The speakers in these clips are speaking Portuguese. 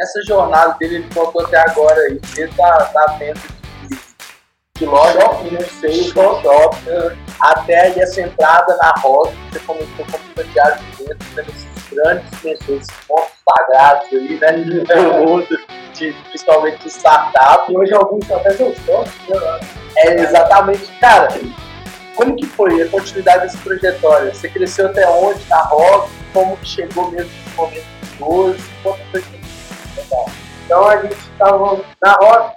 nessa jornada dele, ele contou até agora aí, ele tá, tá dentro de, de loja, não sei, shop, até aí essa entrada na roda, você começou como estagiário de dentro, tendo esses grandes pessoas, esses pontos sagrados aí, né, no de, principalmente de startup. E hoje alguns até são sócios, né? É exatamente, cara, como que foi a continuidade dessa trajetória? Você cresceu até onde na roda? Como que chegou mesmo nesse momento de hoje? Como foi que Então a gente estava na roda,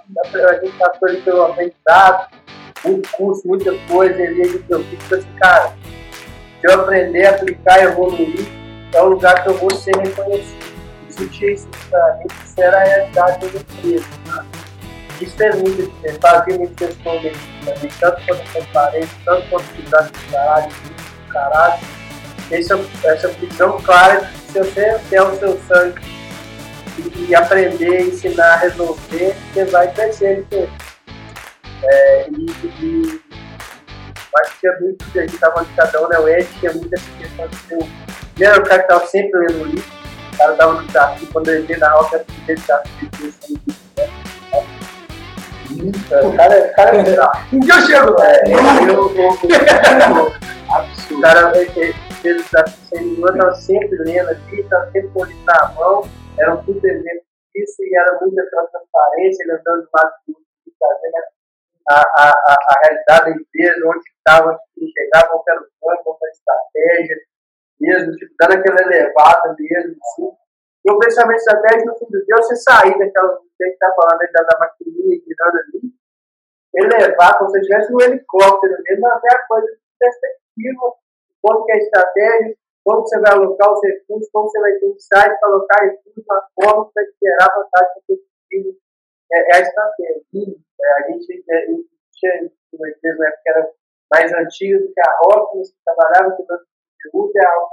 a gente passou ali pelo aprendizado, muito curso, muita coisa, e a gente eu fico assim, cara, se eu aprender, aplicar e evoluir, é o lugar que eu vou ser reconhecido. Sentir isso pra mim, isso era a realidade da empresa. Né? Isso é muito diferente, fazia muito questão dele, né? tanto quanto transparência, tanto quanto cuidar do caralho, do caralho. Essa, essa visão clara de que se você der o seu sangue e, aprender, ensinar, resolver, você vai crescer ele é, e, e acho que tinha muito, a gente estava de cada um, né? O Ed tinha muito essa questão de ser o. Ele era o cara que estava sempre lendo o livro, o cara estava no desafio, quando ele veio na roca, ele fez desafio de livro, né? O cara, o cara é bizarro. Um dia eu chego. É, eu, eu, o cara ele fez o desafio sem nenhuma, estava sempre lendo aqui, estava sempre com o livro na mão, era um puto evento disso e era muito aquela transparência, ele andando lado de fazendo a, a, a, a realidade da empresa, onde estava, onde chegava, qual era o plano, qual era a estratégia, mesmo, tipo, dando aquela elevada mesmo, assim. E o pensamento estratégico, no fim do dia, você sair daquela, que está falando da, da maquininha girando ali, elevar, como se estivesse um helicóptero mesmo, até a coisa perspectiva, quanto que é a estratégia, como você vai alocar os recursos, como você vai ter um site para alocar recursos, uma forma para gerar vantagem competitiva. É, é a estratégia. É, a gente é, tinha uma empresa na época que era mais antiga do que a Rockman, que trabalhava com o conteúdo, é algo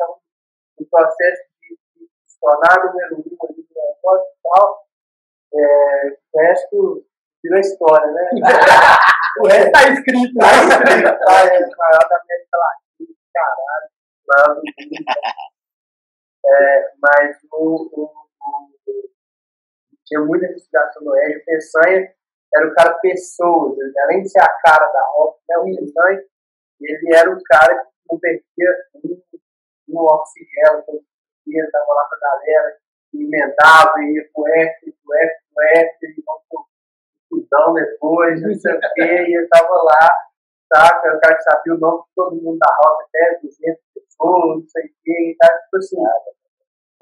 que no processo de, de tornar número um ali do negócio e tal. É, o resto virou história, né? o resto está escrito. Está escrito, tá? É maior da América Latina, caralho, maior do mundo. É, mas o, o, o, tinha muita investigação no Ed. O Peçanha era o cara pessoas, ele, além de ser a cara da Rock, né, o Peçanha, ele era o cara que não perdia um, oxigênio, todo dia, estava lá com a galera, emendava, ia pro F, pro F, pro F, e vamos pro estudão depois, não sei o quê, e eu estava lá, saca? Era o cara que sabia o nome de todo mundo da rock, até 200 não sei o quê, e tá, tipo assim,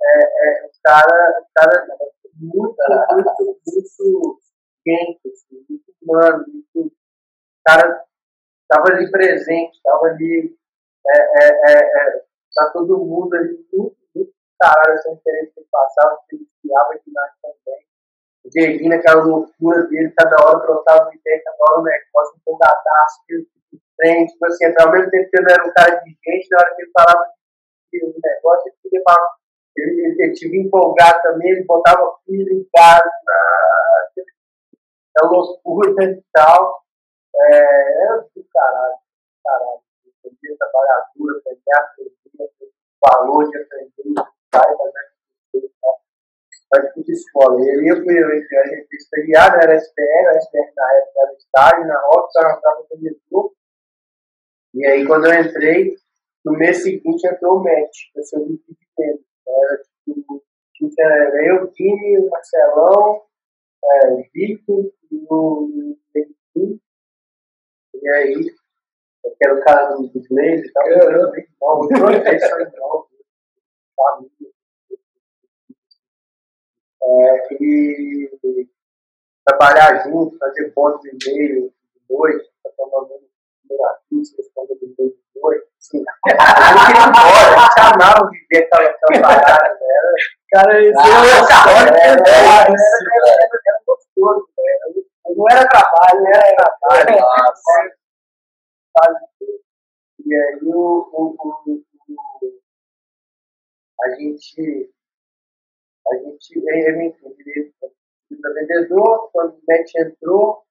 é, é, os caras cara muito, muito, muito quente, assim, muito humano, muito, cara estava ali presente, estava ali, é, é, é, é, tá todo mundo ali muito, muito caralho, essa interesse que passava, que ele espiava aqui nós também. O Dieguinho, aquela loucura dele, cada hora trocava ideia, cada hora o negócio, empolgadaço, tipo, trem, tipo assim, ao mesmo tempo que ele era um cara de gente, na hora que ele falava de negócio, ele queria falar ele, ele, ele tive empolgado também, ele botava filho em casa, é loucura e tal. É, é do caralho, caralho. Aprender trabalhar duro, aprender a aprender, valor de aprender, vai fazer mas que escola. Ele ia para a gente estagiário, era SPR, a SPR na época era estágio, na Rock, só estava no E aí, quando eu entrei, no mês seguinte entrou o match, eu sou de tempo. Era tipo, era eu, Guilherme, o Marcelão, é, Victor, o e aí, eu quero o cara do inglês e tal, eu era bem mal, eu não sei se é família. É, e trabalhar junto, fazer pontos de e-mail de noite, para tomar um responder de e-mail de noite. Assim, eu queria ir embora, a gente amava viver aquela, aquela parada, né? Cara, isso é, é, era gostoso, não era trabalho, não era trabalho. E aí o, o, o, a gente a gente ele para vendedor, quando o Matt entrou,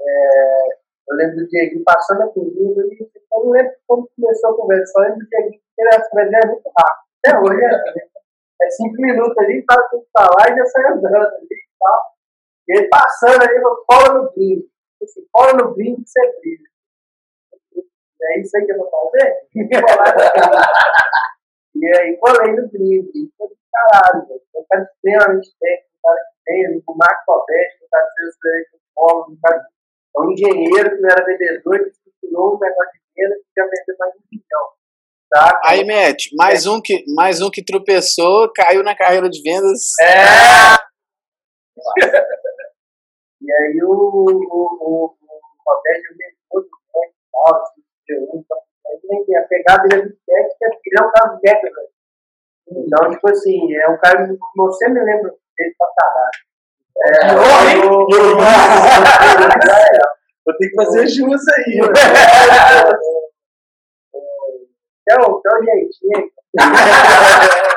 é, eu lembro do Diego passando a cozinha, eu não lembro como começou a conversa, só lembro do Diego que ele era muito rápido. Até hoje é é cinco minutos ali, fala tudo pra lá e já sai andando ali e tal. E ele passando ali, falou, cola no brinco. Assim, cola no brinco que você brilha. É isso aí que eu vou fazer? e aí colei no brinco. Do caralho, velho. Um cara extremamente técnico, um cara que tem, o Marco Alberto, um cara que fez o um cara é um engenheiro que não era vendedor, que estruturou um negócio de venda que já vendeu mais de um milhão. Tá? Aí, Matt, mais um, que, mais um que tropeçou, caiu na carreira de vendas. É! e aí o, o, o, o Roberto vendeu do tech e tal, assim, então, a pegada dele é do tech, ele é um cara do tech, velho. Então, tipo assim, é um cara que eu sempre lembro dele pra caralho. É, eu, Vou ter que fazer jus aí. Então, então, gente.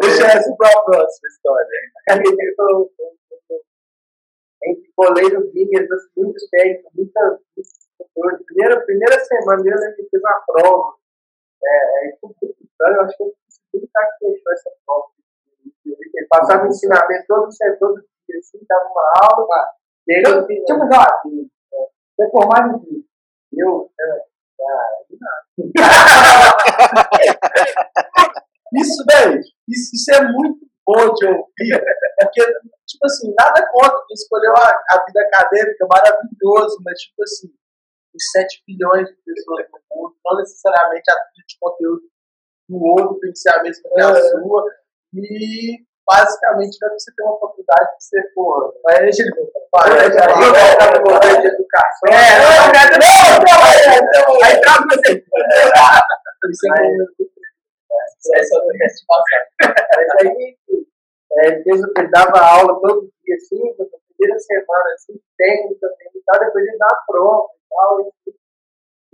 Deixa essa para a próxima história. Entre goleiro Vinhas, muito técnico, muita, primeira, primeira semana dele, ele fez uma prova. É, é, eu acho que eu segundo cara que fechou essa prova. Ele passava ensinamento todo, todo dia, assim, dava uma aula. Ah, eu, deixa eu fazer uma coisa. Você formado em quê? Eu? Ah, isso, velho, isso, isso é muito bom de ouvir, porque, tipo assim, nada contra quem escolheu a, a vida acadêmica, maravilhoso, mas, tipo assim, os 7 bilhões de pessoas no mundo, não necessariamente a trilha de conteúdo do outro tem que ser a mesma que a é. sua, e basicamente para você ter uma faculdade que você, porra, vai de educação. É, não, não, não, aí traz você. Isso é Mas aí, é, ele dava aula todo dia, assim, na primeira semana, assim, técnica, e tal, depois ele dava prova e tal,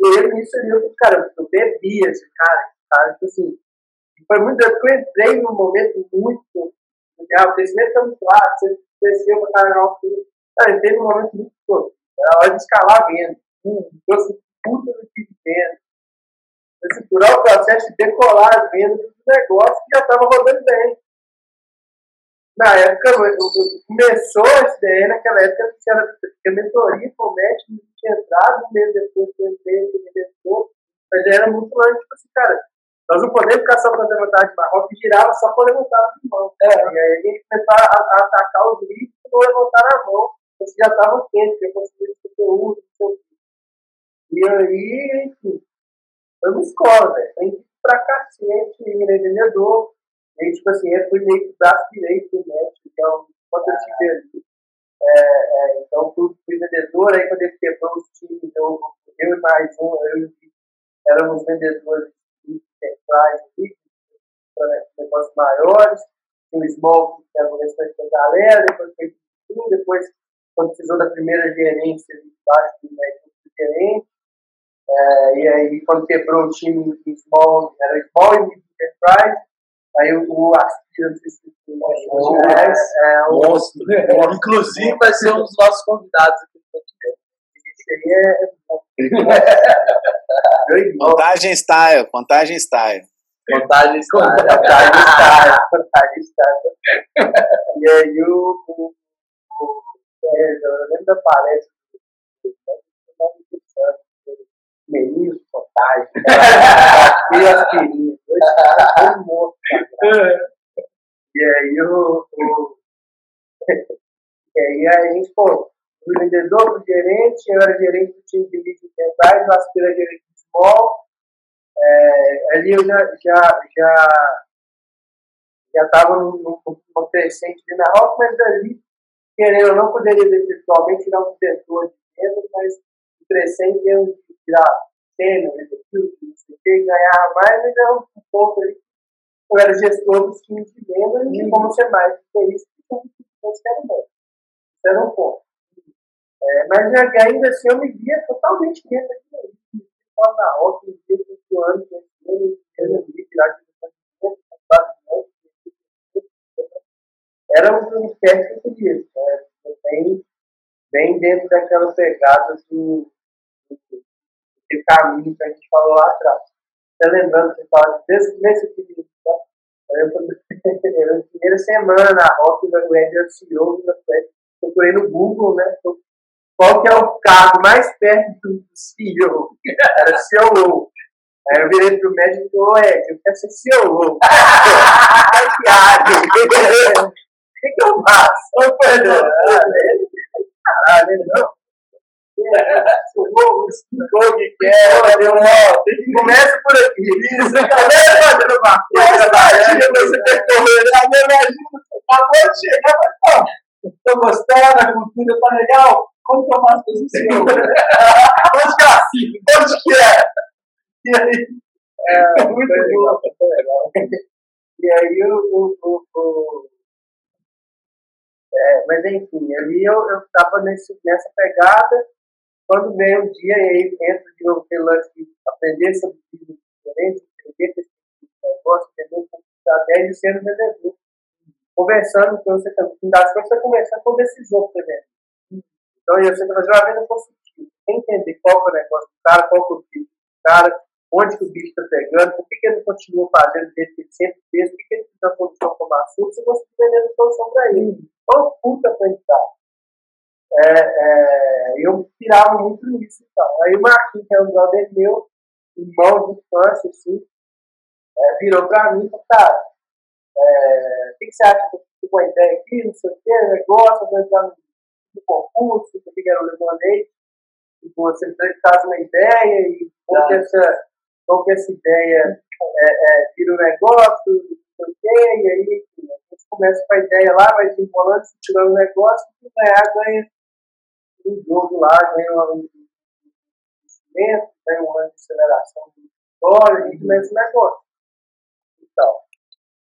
e ele me ensinou, cara, eu bebia esse cara, cara, tipo assim, foi muito eu entrei num momento muito o crescimento foi muito rápido, você cresceu pra caramba, cara, eu entrei num momento muito todo, era hora de escalar a venda, hum, trouxe puta do tipo de venda, estruturar o processo de decolar as vendas do negócio que já estava rodando bem. Na época, começou essa ideia, naquela época, tinha, tinha mentoria com o médico, tinha entrado um mês depois que eu entrei, mas era muito longe, tipo assim, cara, nós não podemos ficar só fazendo levantar de barroca e girava só com levantar de mão. É, e aí a gente começou a, a atacar os livros e não levantar a mão, porque já estavam quentes, já conseguiram conteúdo, não sei o quê. E aí, enfim, foi uma escola, velho. Que ir pra cacete. E tipo assim, eu fui meio que braço direito do médico, então, quando eu tive. É, é, então, fui, vendedor, aí quando ele quebrou os times, eu, eu e mais um, eu éramos vendedores de centrais, negócios maiores, o small que era o restante da galera, depois foi tudo, depois, quando precisou da primeira gerência, embaixo do médico gerente, é, e aí, quando quebrou o time em small, era small e enterprise, aí o, o Aspira, não sei se é, é, um monstro. Inclusive, vai ser um dos nossos convidados aqui no podcast. Contagem style, contagem style. Contagem style. Contagem style. Contagem style. E aí o. o, o é, eu lembro da palestra meninos contagem, e as queridas, dois mortos. E aí o, o e aí a gente, pô, o vendedor do gerente, eu era gerente do time de lead centrais, o Aspira era gerente de small. É, ali eu já já já já estava no, no, crescente de rock, mas ali, querendo, eu não poderia ver tirar um setor de mas o crescente eu tirar sênior, executivo, não sei o que, ganhar mais, mas era um ponto ali. Eu era gestor dos times de venda e como ser mais isso, que os querem bem. Isso era um ponto. É, mas ainda assim eu me via totalmente dentro daquilo. Estava na roça, me via crescendo, crescendo ali, virar de era um universo que. Né? Bem, bem dentro daquela pegada do, aquele caminho que a gente falou lá atrás. Tá lembrando que você fala desse, nesse período, tá? Eu, eu, primeira semana na Rock, o Ed anunciou, procurei no Google, né? Qual que é o cargo mais perto do CEO? Era CEO. Aí eu virei pro médico e falei, Ed, eu quero ser CEO. que piada. O que, que eu faço? Caralho, não. O que quer, começa por aqui. Isso, começa fazendo uma coisa. Imagina você percorrer, imagina, acabou de chegar, mas Estou gostando, a cultura tá legal. Como que eu faço isso? Onde que é assim? Onde que é? E aí, é, muito legal. E aí o é, mas enfim, ali eu estava nessa pegada, quando veio um dia, e aí entra de novo aquele lance de aprender sobre vídeos diferentes, entender esse negócio, entender até de ser um vendedor. Conversando com você, no das contas, você conversando com o decisor, por exemplo. Então, eu sempre fazer uma venda consultiva, entender qual é o negócio do cara, qual é o bicho do cara, onde que o bicho está pegando, por que, que ele continua fazendo do jeito que ele sempre fez, por que, que ele precisa solução como assunto, você consegue vender a solução para ele. Então, puta aprendizado é, é, eu pirava muito nisso. Então. Aí o Marquinhos, que é um brother meu, irmão de infância, assim, é, virou pra mim e falou, cara, é, o que, que, você acha que com a ideia aqui, não sei o que, negócio, entrar no, concurso, o que era o Lemonade, e você traz uma ideia e como que essa, como que essa ideia é, é, vira um negócio, não sei o que, e aí enfim, a gente começa com a ideia lá, vai desenrolando, se tirando o negócio, e ganhar, ganha um jogo lá ganha um investimento, ganha um ano de aceleração de vitória, e começa o negócio. Então,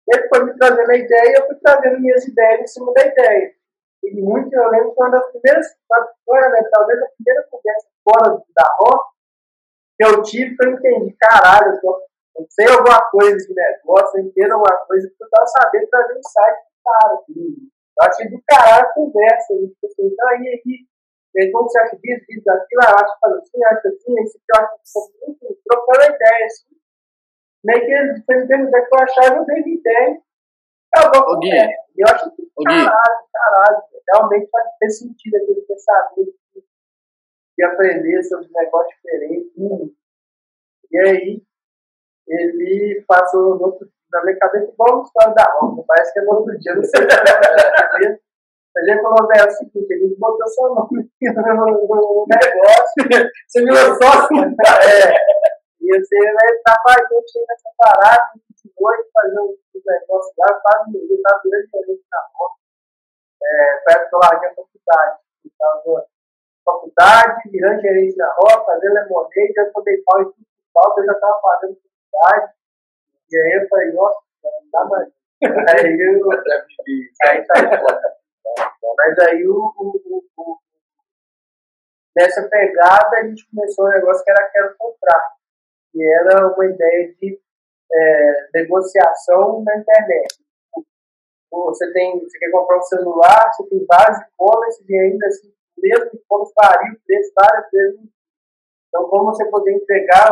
ele foi me trazendo a ideia, eu fui trazendo minhas ideias em cima da ideia. E muito eu lembro quando a primeira, né, talvez a primeira conversa fora da roça que eu tive, que eu entendi, caralho, eu, tô, eu sei alguma coisa de negócio, eu entendo alguma coisa, que eu estava sabendo trazer um site pro cara. Eu achei do caralho a conversa, a gente pensou, então aí, e aí, como você acha disso, disso, daquilo, ah, acho que faz assim, acho assim, esse que eu acho assim, enfim, trocando a ideia, assim. Meio que ele fez perguntar que eu achava, eu dei ideia, acabou com E eu acho que, caralho, caralho, realmente faz ter sentido aquele pensamento de, de aprender sobre um negócio diferente. Hum. E aí, ele passou no outro, na minha cabeça igual uma história da Roma, parece que é no outro dia, não sei se é a gente falou, velho, é o seguinte, ele botou seu nome no, negócio, você virou sócio, é, e você vai estar com a gente aí nessa parada, 28, fazer um negócio lá, faz um dia, tá virando diferente na rota. É, perto do larguei a faculdade, estava faculdade, virando gerente na rota, fazendo lemonade, eu tomei pau em tudo falta, eu já estava fazendo faculdade, e aí eu falei, nossa, não dá mais. Aí eu. Aí tá mas aí, o, o, o, nessa pegada, a gente começou um negócio que era Quero Comprar, que era uma ideia de é, negociação na internet. Você, tem, você quer comprar um celular, você tem vários e-commerce e ainda assim, mesmo e-commerce varia o preço várias vezes. Então, como você poder entregar,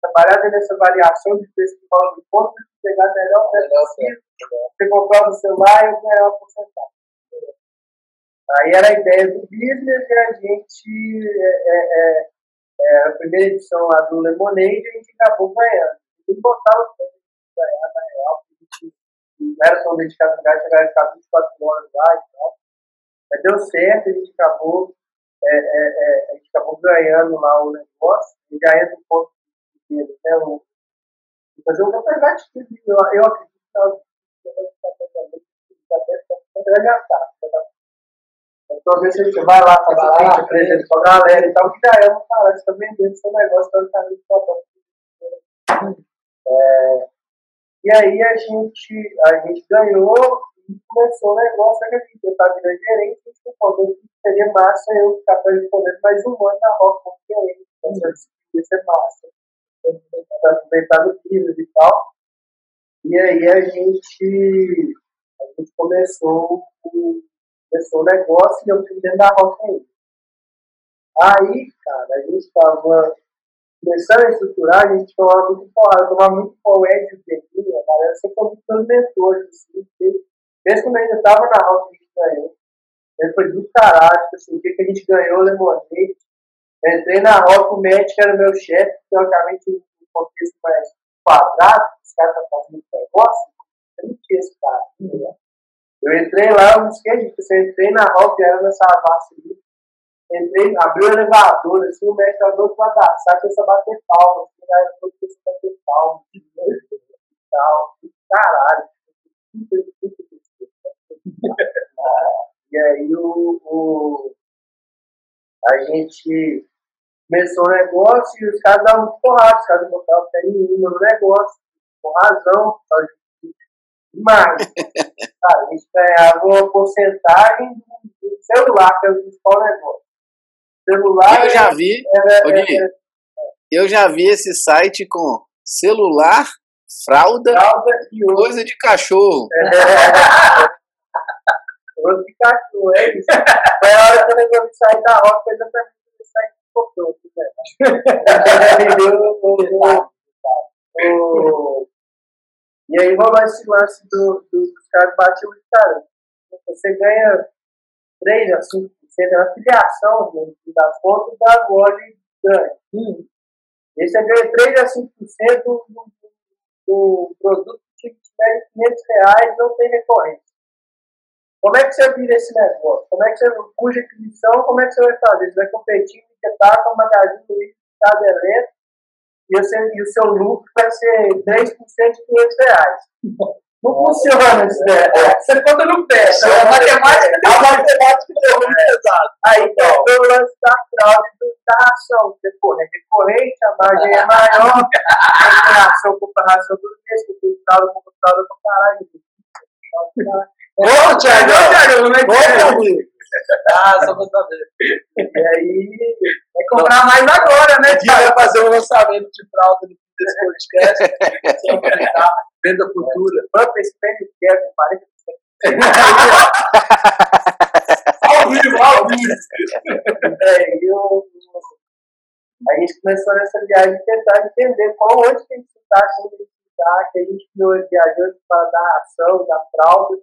trabalhar nessa variação de preço que fala do e-commerce, pegar melhor preço possível, você comprar o celular e ganhar uma porcentagem. Aí era a ideia do business e a gente, é, é, é, é a primeira edição lá do Lemonade, a gente acabou ganhando. A gente botava o tempo ganhar, na real, a gente não era tão dedicado no lugar, chegava a ficar 24 horas lá e tal. Mas deu certo, a gente acabou, é, é, a gente acabou ganhando lá o negócio, e já entra um ponto de né? O, fazer um campeonato de eu, eu acredito que nós vai gastar. Então, às vezes, você vai lá, o vídeo, apresenta com a galera e tal, que já é uma parada, você está vendendo seu negócio para o caminho de é, E aí a gente, a gente ganhou e começou o negócio, que a gente estava virando gerente, a gente falou que seria massa eu ficar correspondendo mais um ano na roça como gerente, então ia ser massa. Aproveitar no business e tal. E aí a gente, a gente começou o começou o negócio e eu fui dentro da roça ainda. Aí, cara, a gente tava começando a estruturar, a gente tomava muito porrada, tomava muito poético o Tequila, a galera sempre foi muito mentores, assim, desde quando ainda tava na roça, a gente ganhou. Ele foi do caralho, tipo assim, o dia que a gente ganhou o Lemonade, entrei na roça, o médico era o meu chefe, teoricamente, um contexto mais quadrado, os caras estão fazendo negócio, eu não tinha esse cara, né? Eu entrei lá, eu tipo, assim, eu entrei na roça, era nessa massa ali, entrei, abri o elevador, assim, o mestre era do outro lado da sala, começou a bater palma, assim, cara todo começou a bater palma, tal, caralho, e aí o, o, a gente começou o negócio e os caras davam muito porrada, os caras botavam pé nenhuma no negócio, com razão, por causa de Cara, a gente ganhava uma porcentagem do celular, que é o principal negócio. Celular Eu já vi, era, Gui, era, eu já vi esse site com celular, fralda, fralda e coisa de cachorro. Outro de cachorro, é isso. Foi a hora que eu resolvi sair da roça, foi exatamente esse site que comprou. E aí rolou esse lance do, do, dos caras batiam muito cara. Você ganha 3 a 5% da filiação no fim das contas da loja ganha. Hum. E você ganha 3 a 5% do, do, do produto que tiver 500 reais não tem recorrência. Como é que você vira esse negócio? Como é que você cuja aquisição? Como é que você vai fazer? Você vai competir com tá com o Magazine Luiza, cada evento, e, você, e o seu lucro vai ser 3% de 500 reais. Não funciona isso, né? Você conta no pé. Isso é matemática, a matemática é muito pesada. Aí tem o lance da fraude do- da. Porque, pô, é recorrente, a margem é maior, tem ração, compra ração todo mês, porque tem fraude, compra fraude pra caralho. Ô, Thiago, Não, Thiago, não é ô, Thiago. meu amigo. Ah, só pra saber. E aí, vai comprar mais agora, né, Aqui vai fazer um lançamento de fralda desse podcast. Venda futura. Pump Spend Care com 40%. Ao vivo, ao vivo. É, e o- a gente começou nessa viagem tentar entender qual onde que a gente está, como a gente está, que a gente viajou para dar ação, da fralda,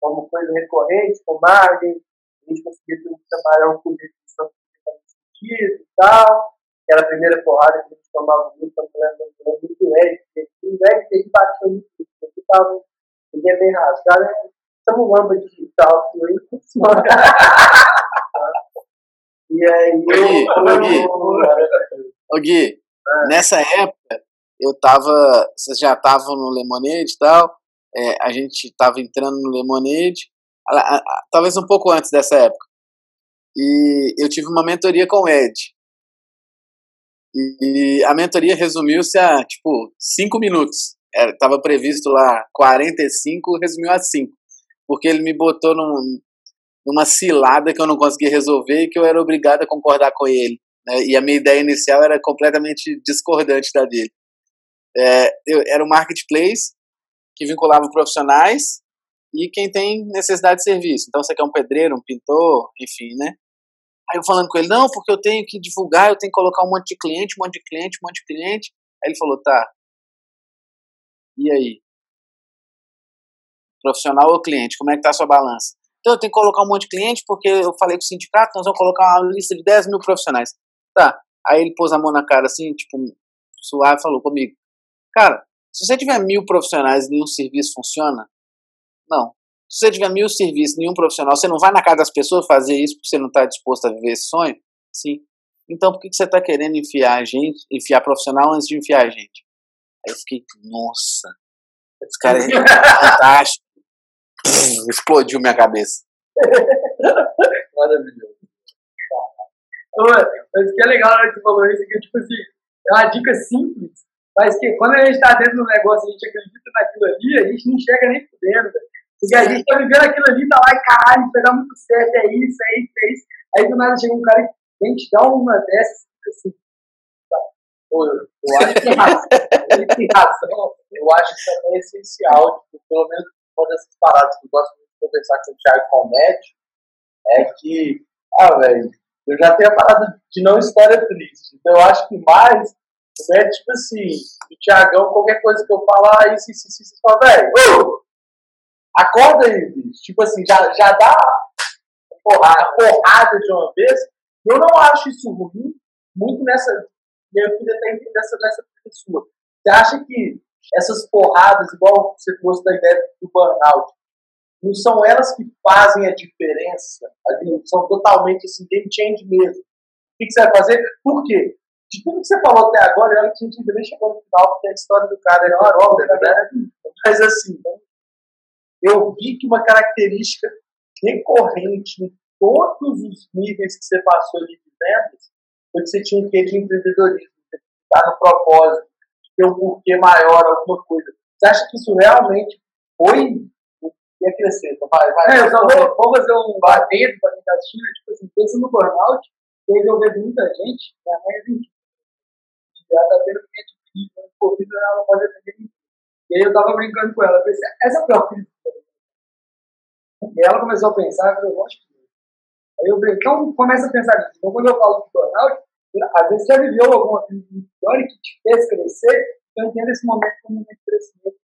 como coisa recorrente, com margem, a gente conseguia ter um trabalhar com definição sentido e tal. Aquela primeira porrada que a gente tomava muito, a mulher falando muito porque o a gente bateu muito, porque estava ninguém é bem rasgado? Estamos lamba digital, que aí funciona. E aí, Ô, Gui, ô, Gui. Ô Gui, nessa época eu tava. Vocês já estavam no Lemonade e tal. é, a gente tava entrando no Lemonade. a- a- a- talvez um pouco antes dessa época. E eu tive uma mentoria com o Ed. E, e a mentoria resumiu-se a, tipo, cinco minutos. Era, tava previsto lá 45, resumiu a cinco. Porque ele me botou num, numa cilada que eu não conseguia resolver e que eu era obrigado a concordar com ele né, e a minha ideia inicial era completamente discordante da dele. É, eu, era um marketplace que vinculava profissionais e quem tem necessidade de serviço. Então, você quer um pedreiro, um pintor, enfim, né? Aí eu falando com ele, não, porque eu tenho que divulgar, eu tenho que colocar um monte de cliente, um monte de cliente, um monte de cliente. Aí ele falou, tá. E aí? Profissional ou cliente? Como é que tá a sua balança? Então eu tenho que colocar um monte de cliente porque eu falei com o sindicato, nós vamos colocar uma lista de 10 mil profissionais. Tá. Aí ele pôs a mão na cara assim, tipo, suave, falou comigo. Cara, se você tiver mil profissionais e nenhum serviço funciona, não. Se você tiver mil serviços e nenhum profissional, você não vai na casa das pessoas fazer isso porque você não está disposto a viver esse sonho? Sim. Então por que que você está querendo enfiar a gente, enfiar profissional antes de enfiar a gente? Aí eu fiquei, nossa, esse cara é fantástico. Explodiu minha cabeça. Maravilhoso. Mas o que é legal na hora que você falou isso, que, tipo assim, é uma dica simples, mas que quando a gente tá dentro do negócio, a gente acredita naquilo ali, a gente não enxerga nem por dentro. Porque a gente tá vivendo aquilo ali, tá lá e caralho, vai dar muito certo, é isso, é isso, é isso. Aí do nada chega um cara que vem te dar uma dessas, assim, Pô, eu, eu acho que ele tem razão. Eu acho que também é essencial, tipo, pelo menos uma dessas paradas que eu gosto muito de conversar com o Thiago Comédio, é que, ah, velho, Eu já tenho a parada de não história triste. Então eu acho que mais é tipo assim, o Tiagão, qualquer coisa que eu falar, isso, isso, isso, isso, fala, velho, acorda aí, bicho. Tipo assim, já, já dá porrada, porrada de uma vez. Eu não acho isso ruim, muito nessa. Minha filha tem nessa, nessa pessoa. Você acha que essas porradas, igual você trouxe da ideia do burnout, não são elas que fazem a diferença, são totalmente assim, game change mesmo. O que, que, você vai fazer? Por quê? De tudo que você falou até agora, olha que a gente ainda nem chegou no final, porque a história do cara é uma né? Mas assim, eu vi que uma característica recorrente em todos os níveis que você passou ali de vendas foi que você tinha um quê de empreendedorismo, está no propósito, ter um porquê maior, alguma coisa. Você acha que isso realmente foi e acrescenta. Vai, vai. É, eu só vou, vou fazer um adendo para quem está assistindo, tipo assim, pensa no burnout, eu vejo muita gente, minha mãe é cliente de Covid, ela pode atender ninguém. E aí eu estava brincando com ela, eu pensei, essa é a pior crise. E ela começou a pensar, eu falei, lógico que Aí eu falei, então começa a pensar nisso. Então quando eu falo de burnout, às vezes você viveu alguma crise histórica que te fez crescer, então entendo esse momento como um momento de crescimento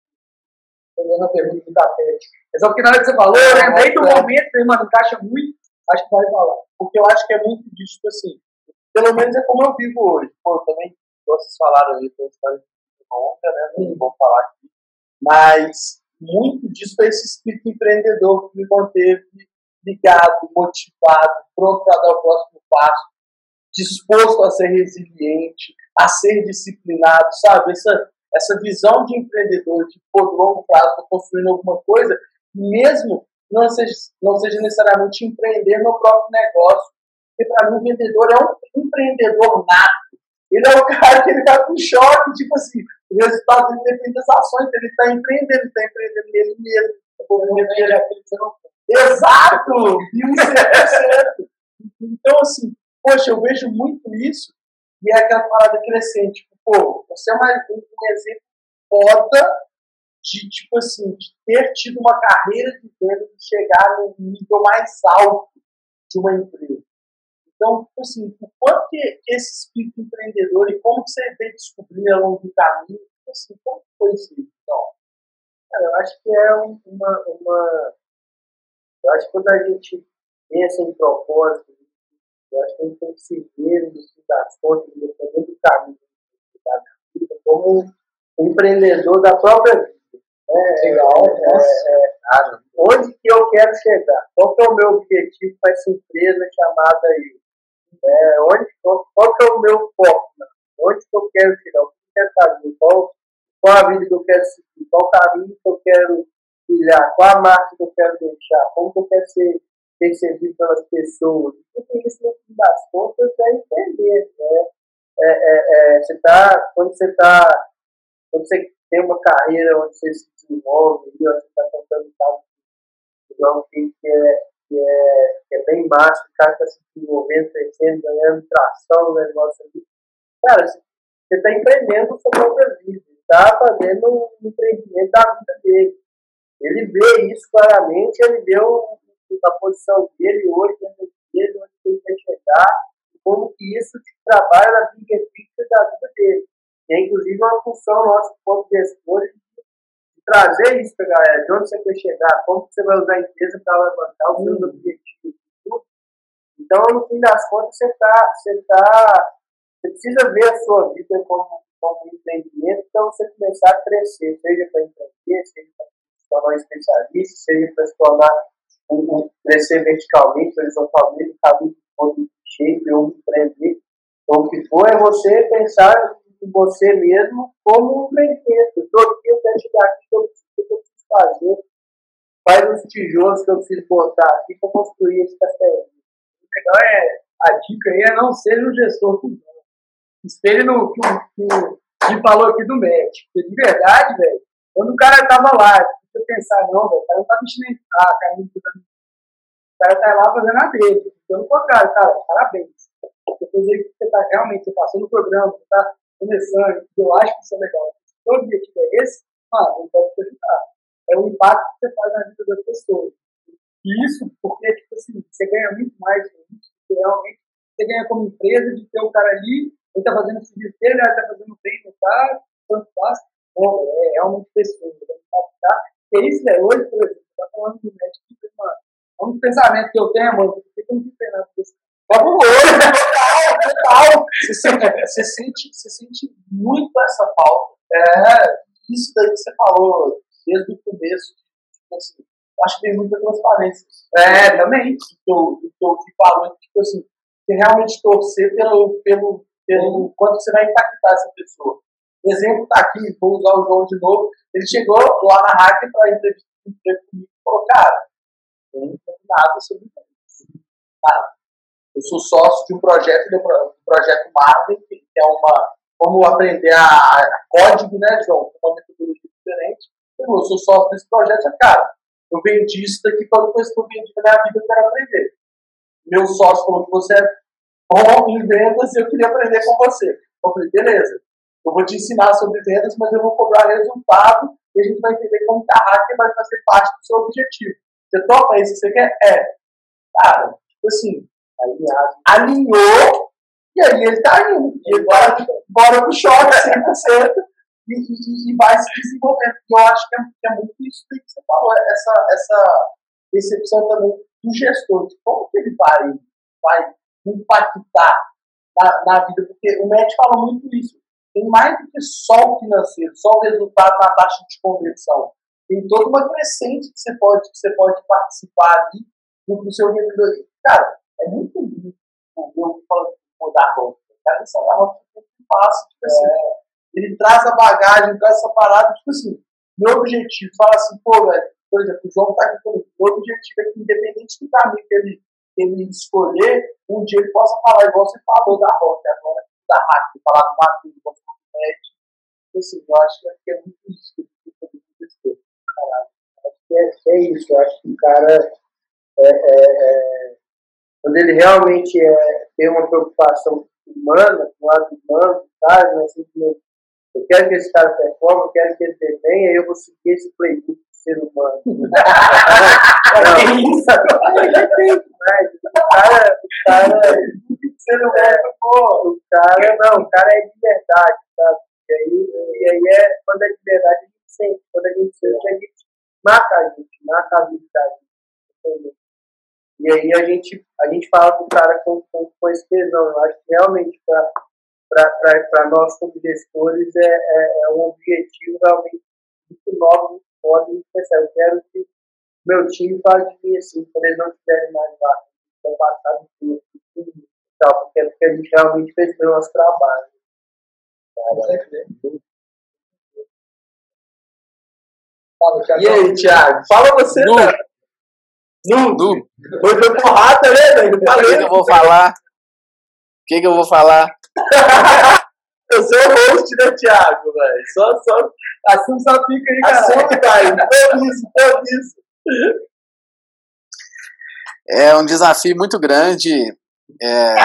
respondendo a pergunta do Capete. É só porque na hora que você falou, eu lembrei do é. momento, falei, mano, encaixa muito, acho que vai falar. Porque eu acho que é muito disso, tipo assim, pelo menos é como eu vivo hoje. Pô, também, vocês falaram aí, foi uma história longa, né, não vou falar aqui, mas muito disso é esse espírito empreendedor que me manteve ligado, motivado, pronto para dar o próximo passo, disposto a ser resiliente, a ser disciplinado, sabe? Essa, essa visão de empreendedor, de por longo prazo, construindo alguma coisa, mesmo não seja, não seja necessariamente empreender no próprio negócio. Porque para mim o vendedor é um empreendedor nato. Ele é o cara que ele tá com choque, tipo assim, o resultado dele depende das ações, ele está empreendendo, ele está empreendendo nele mesmo. Exato! E um certo. Então, assim, poxa, eu vejo muito isso e é aquela parada crescente. Tipo, pô, você é uma, um exemplo foda de, tipo assim, de ter tido uma carreira de venda, de chegar no nível mais alto de uma empresa. Então, tipo assim, o quanto que esse espírito empreendedor e como que você veio descobrir ao longo do caminho, tipo assim, como foi isso? Então, eu acho que é uma, uma. Eu acho que quando a gente pensa em propósito, eu acho que a gente tem que se ver das contas, dependendo do caminho da vida, como um empreendedor da própria vida. É, Legal, é, é, é, onde que eu quero chegar? Qual que é o meu objetivo com essa empresa chamada aí? É, onde, qual, que é o meu foco? Onde que eu quero chegar? O que eu quero fazer? Qual, qual a vida que eu quero seguir? Qual o caminho que eu quero trilhar? Qual a marca que eu quero deixar? Como que eu quero ser percebido pelas pessoas. Tudo isso, no fim das contas, é entender. Né? É, é, é, você tá, quando você está, quando você tem uma carreira onde você se desenvolve, onde você está tentando tal, igual que é, que é, que é bem massa, o cara está se desenvolvendo, crescendo, ganhando tração no negócio ali. Cara, você está empreendendo sua própria vida, está fazendo um empreendimento da vida dele. Ele vê isso claramente, ele vê o, a posição dele hoje, dentro empresa, onde ele quer chegar, como que isso trabalha na big picture da vida dele. É inclusive uma função nossa, como gestores, trazer isso para a galera, de onde você quer chegar, como você vai usar a empresa para levantar os seus objetivos. Então, no fim das contas, você, tá, você, tá, você precisa ver a sua vida como, como um empreendimento para você começar a crescer, seja para empreender, seja para se tornar um especialista, seja para se tornar um, crescer verticalmente, horizontalmente, caminho de shape ou empreender. Então, o que for é você pensar em você mesmo como um empreendimento. Todo dia eu quero chegar aqui, o que eu preciso fazer, quais os tijolos que eu preciso botar aqui para construir esse castelo. O legal é, a dica aí é não ser um gestor do Espelhe no que o que falou aqui do médico. Porque de verdade, velho, quando o cara tava lá, você pensar, não, velho, o cara não tá mexendo ah, carrinho O cara tá lá fazendo a dele. Pelo contrário, cara, parabéns. Você fez aí que você tá realmente, você passou no programa, você tá começando, eu acho que isso é legal. Se o objetivo é esse, mano, eu quero te ajudar. É o impacto que você faz na vida das pessoas. E isso porque, tipo assim, você ganha muito mais com isso, porque realmente você ganha como empresa de ter o cara ali, ele tá fazendo o serviço dele, ele tá fazendo bem, não tá, tanto faz. Bom, é realmente pessoa, tá? E é isso, velho, hoje, por exemplo, tá falando do mano, é um pensamento que eu tenho, mano, por que eu não fiz Vamos hoje, total, total. Você sente, você, sente, você sente muito essa falta. É, isso daí que você falou desde o começo, tipo assim, acho que tem muita transparência. É, também. Do que eu, falo, tipo assim, você realmente torcer pelo, pelo, pelo quanto você vai impactar essa pessoa. O exemplo está aqui, vou usar o João de novo. Ele chegou lá na Hacker para entrevistar comigo e falou, cara, eu não entendo nada sobre isso. Cara, eu sou sócio de um projeto, um projeto Marvin, que é uma. Como aprender a, a código, né, João? Uma metodologia diferente. Eu sou sócio desse projeto, cara, eu vendi isso daqui quando coisa que eu vendi na minha vida, eu quero aprender. Meu sócio falou que você é bom em vendas e eu queria aprender com você. Eu falei, beleza, eu vou te ensinar sobre vendas, mas eu vou cobrar resultado e a gente vai entender como hacker vai fazer parte do seu objetivo. Você topa isso que você quer? É. Cara, tipo assim, Alinhado. alinhou e aí ele tá indo. E ele bora, bora pro choque 100% e, e, e vai se desenvolvendo. E eu acho que é, que é, muito isso que você falou, essa, essa percepção também do gestor, de como que ele vai, vai impactar na, na vida, porque o Matt fala muito isso. Tem mais do que só o financeiro, só o resultado na taxa de conversão. Tem toda uma crescente que você pode, que você pode participar ali no, seu vendedor. Cara, é muito lindo eu falando mudar a roupa. Cara, isso é uma roupa que eu faço, tipo assim. É ele traz a bagagem, traz essa parada, tipo assim, meu objetivo, fala assim, pô, velho, por exemplo, o João tá aqui comigo, meu objetivo é que, independente do caminho que ele, ele escolher, um dia ele possa falar, igual você falou da rota, agora da hack, falar do Matheus, do Net, tipo assim, eu acho que é muito isso que ele Caralho, acho que é, é isso, eu acho que o cara, é, é, é, quando ele realmente é, tem uma preocupação humana, com o lado humano, sabe, é simplesmente eu quero que esse cara performe, eu quero que ele desenhe, aí eu vou seguir esse playbook de ser humano. não, isso. O cara, o cara, ser humano, pô, o cara, não, o cara é de verdade, sabe? E aí, e aí é, quando é de verdade, a gente sente. Quando a gente sente, a gente marca a gente, marca a vida da gente. E aí a gente, a gente fala com o cara com, com, com esse tesão. Eu acho que realmente, para para nós como gestores é, é, é, um objetivo realmente muito novo, muito forte, muito especial. Eu quero que meu time fale de mim assim, quando eles não estiverem mais lá, estão passado tudo, tudo tal, porque, é porque a gente realmente fez o nosso trabalho. E aí, Thiago? Fala você, cara. Nu. Nu. Foi foi porrada, né, velho? O que, que eu vou falar? O que, que eu vou falar? eu sou o host, né, Thiago, velho? Só, só. Assume pica aí, cara. Assume, cara. Todo isso, todo isso. É um desafio muito grande é,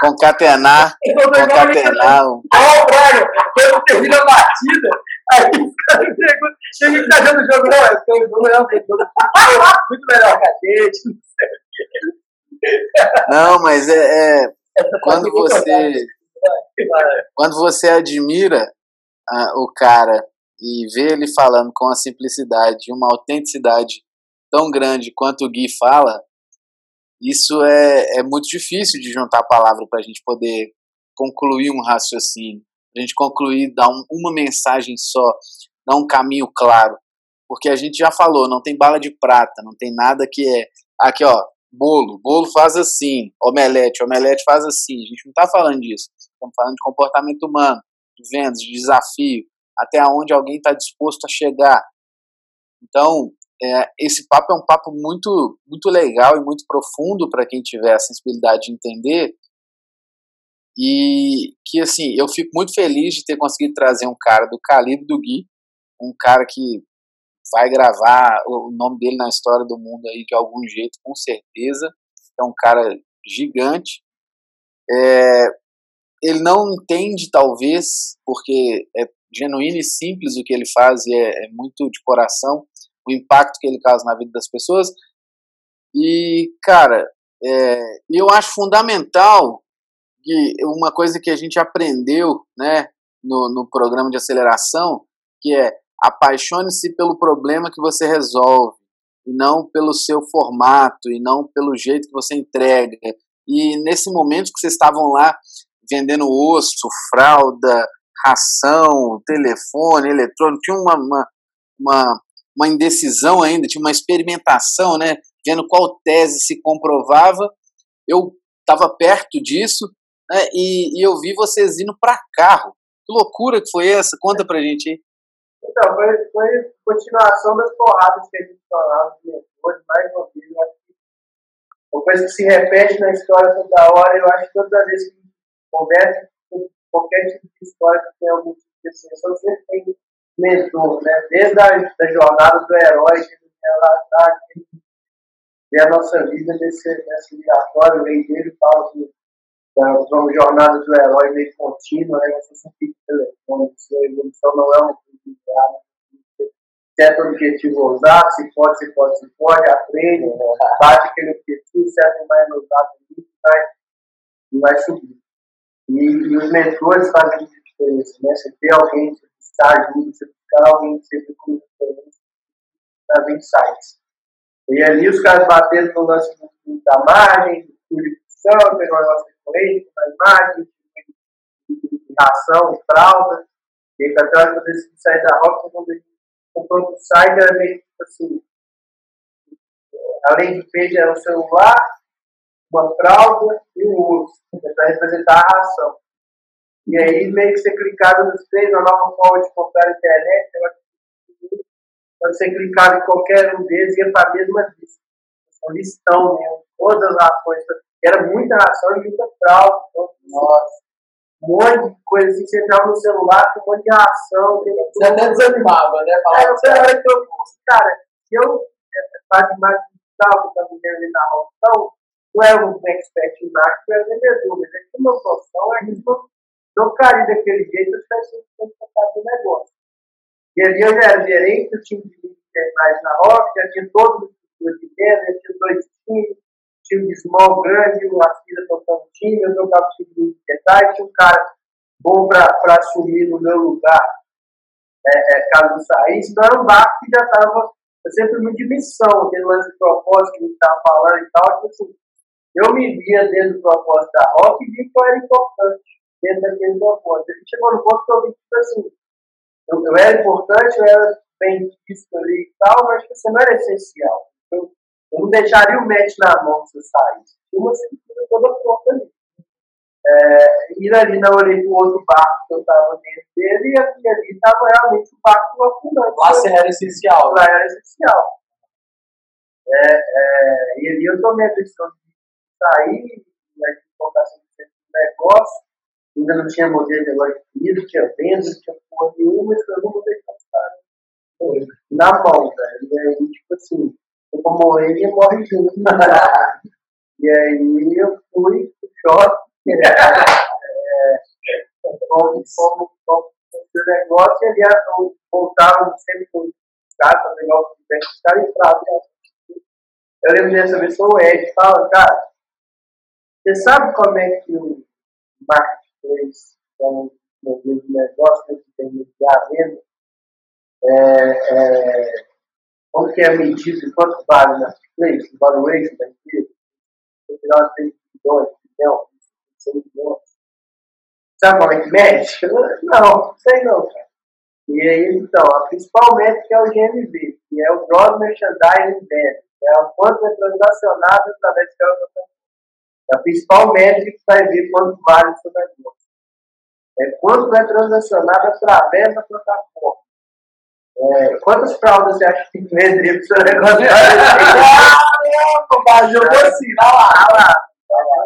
concatenar, concatenar o- Ó, o Brian, quando termina a batida, aí os caras perguntam: quem que tá dando o jogo? Não, tô jogo, não, muito melhor que a gente. Não, mas é, é quando você quando você admira ah, o cara e vê ele falando com a simplicidade, uma autenticidade tão grande quanto o Gui fala, isso é, é muito difícil de juntar a palavra para a gente poder concluir um raciocínio, gente concluir, dar um, uma mensagem só, dar um caminho claro. Porque a gente já falou, não tem bala de prata, não tem nada que é. Aqui, ó, bolo, bolo faz assim, omelete, omelete faz assim. A gente não está falando disso. Estamos falando de comportamento humano, de vendas, de desafio, até onde alguém está disposto a chegar. Então, é, esse papo é um papo muito, muito legal e muito profundo para quem tiver a sensibilidade de entender. E que, assim, eu fico muito feliz de ter conseguido trazer um cara do calibre do Gui, um cara que vai gravar o nome dele na história do mundo aí de algum jeito, com certeza. É um cara gigante. É, ele não entende, talvez, porque é genuíno e simples o que ele faz e é, é muito de coração, o impacto que ele causa na vida das pessoas. E, cara, É, eu acho fundamental que uma coisa que a gente aprendeu né, no, no programa de aceleração, que é apaixone-se pelo problema que você resolve, e não pelo seu formato, e não pelo jeito que você entrega. E nesse momento que vocês estavam lá vendendo osso, fralda, ração, telefone, eletrônico, tinha uma, uma, uma, uma indecisão ainda, tinha uma experimentação, né? Vendo qual tese se comprovava. Eu estava perto disso né, e, e eu vi vocês indo para carro. Que loucura que foi essa? Conta pra gente aí. Então, foi, foi continuação das porradas que a gente falava depois, mais uma vez. Que uma coisa que se repete na história toda hora, eu acho que toda vez que conversa, qualquer tipo de história que tem algum tipo de exceção, sempre tem mentor, né? Desde a da jornada do herói, que ele lá atrás, vê a nossa vida nesse, nesse vem dele fala que uma jornada do herói meio contínua, né? Você sempre telefone, se a evolução não é um certo objetivo ousado, se pode, se pode, se pode, aprende, bate aquele objetivo, certo mais ousado, vai, e vai subir. E, e, os mentores fazem muita diferença, né? Você ter alguém que te ajuda, você buscar alguém que sempre com diferença, traz insights. E ali os caras bateram no lance da margem, de discussão, pegou a nossa influência, mais margem, ração, fralda, e aí trás, quando eles sair da roça, quando eles comprou o site, era meio tipo assim, além de peixe, era um celular, uma fralda e um urso, para representar a ração. E aí, meio que você clicava nos três, a nova forma de comprar na internet, quando você clicava em qualquer um deles, ia para a mesma lista. Um listão mesmo, todas as coisas. Era muita ração e muita fralda. Então, nossa, um monte de coisa assim, você entrava no celular com um monte de ração. Você até desanimava, né? Falava, é, você era que eu, cara, eu faço mais digital, que eu ali na rua, então, não é um expert em marketing, é vendedor, mas é que uma profissão é que não, não cair daquele jeito, eu tivesse sempre do negócio. E ali eu já era gerente do time de mais na Rock, já tinha todos os de venda, já tinha dois times, time de small grande, o Assira tocando time, eu tocava o time de detalhe, tinha um cara bom para assumir no meu lugar, é, é, caso saísse, então era um barco que já estava sempre muito de missão, aquele lance de propósito que a gente estava falando e tal, tipo assim, eu me via dentro do propósito da Rock e vi que eu era importante dentro daquele propósito. A gente chegou no ponto que eu vi que, tipo assim, eu, eu era importante, eu era bem visto ali e tal, mas tipo, você assim, não era essencial. Eu, eu não deixaria o match na mão se eu saísse. Uma estrutura toda pronta ali. É, ir ali, não olhei para o outro barco que eu estava dentro dele e aqui ali estava realmente o barco afundando. Lá você era essencial. Lá era essencial. É, é, e ali eu tomei a decisão de sair, né, de colocar no negócio, ainda não tinha modelo de negócio definido, tinha venda, não tinha porra nenhuma, mas eu não vou deixar os caras na mão, velho. E aí, tipo assim, eu vou morrer e morre junto. e aí eu fui pro shopping, é, fomos, fomos, fomos o negócio e ali voltavam sempre com os caras, negócio de os caras e Eu lembro dessa vez o Ed fala, cara, você sabe como é que o marketplace é um modelo de negócio né, que tem que a venda? É, é, como que é medido quanto vale o marketplace, o valuation da empresa? No final tem milhões, milhões, 100 milhões. Sabe como é que mede? Não, sei não, cara. E aí, então, a principal métrica é o GMV, que é o Gross Merchandising Value, é o quanto é transacionado através daquela a principal métrica que vai ver quanto vale o seu negócio. É quanto é transacionado através da plataforma. É, quantas fraldas você acha que tem que vender para o seu negócio? Ah, jogou assim, vai lá, vai lá.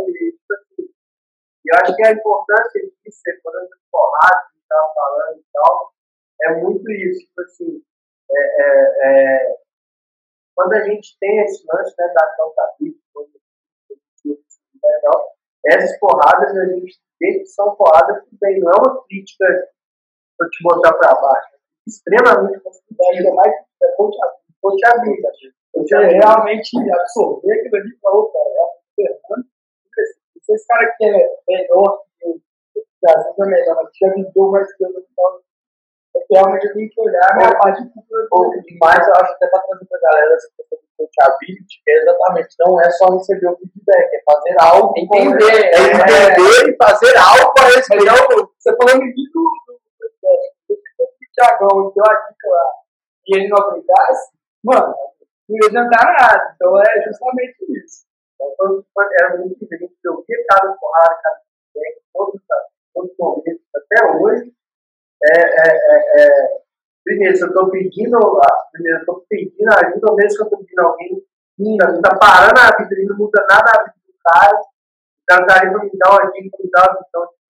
E eu acho que a importância disso, separando as porradas que estava falando e tal, é muito isso. Tipo assim, é, é, é, quando a gente tem esse lance né, da então, essas porradas a gente vê que são porradas que bem, não é uma crítica para te botar para baixo. É extremamente construtiva, ainda mais que abrir. Vou te abrir, Você realmente absorver aquilo ali para outra. Fernando. Se esse cara que é melhor que eu, às vezes é melhor, mas já viveu mais que eu, então é que realmente eu tenho que olhar a minha parte de cultura. E mais, eu acho até para trazer para a galera essa questão do coachability, que é exatamente, não é só receber o feedback, é fazer algo. Entender, É entender e fazer algo a respeito. Então, você falando de tudo, o Thiagão me deu a dica lá e ele não aplicasse, mano, não ia adiantar nada. Então é justamente isso. Então, foi- era muito diferente. Eu via cada porrada, cada feedback, todos os momentos, até hoje. É, é, é, é, primeiro, se eu estou pedindo, ah, primeiro, eu estou pedindo ajuda, ou mesmo que eu estou pedindo alguém, tá, tá parando a vida e não muda nada a vida do cara, o cara tá ali para me dar uma dica, me dar uma visão diferente.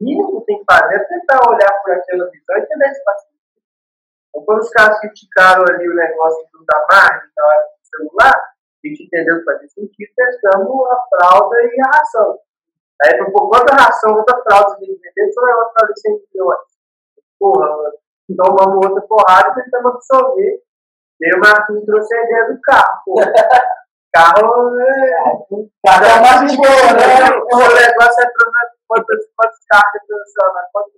O mínimo que tem que fazer é tentar olhar por aquela visão e entender se faz sentido. Então, quando os caras criticaram ali o negócio do da margem na hora do celular, a gente entendeu que fazia sentido, testamos a fralda e a ração. Aí, por quanta ração, quanta fralda tem que vender, só ela fralda de 100 milhões. Porra, então vamos outra porrada e tentamos absorver. Daí o Marquinhos trouxe a ideia do carro. Pô. carro é. Cada é mais de boa, né? O negócio é transação. Quantos carros que transacionam? Quanto,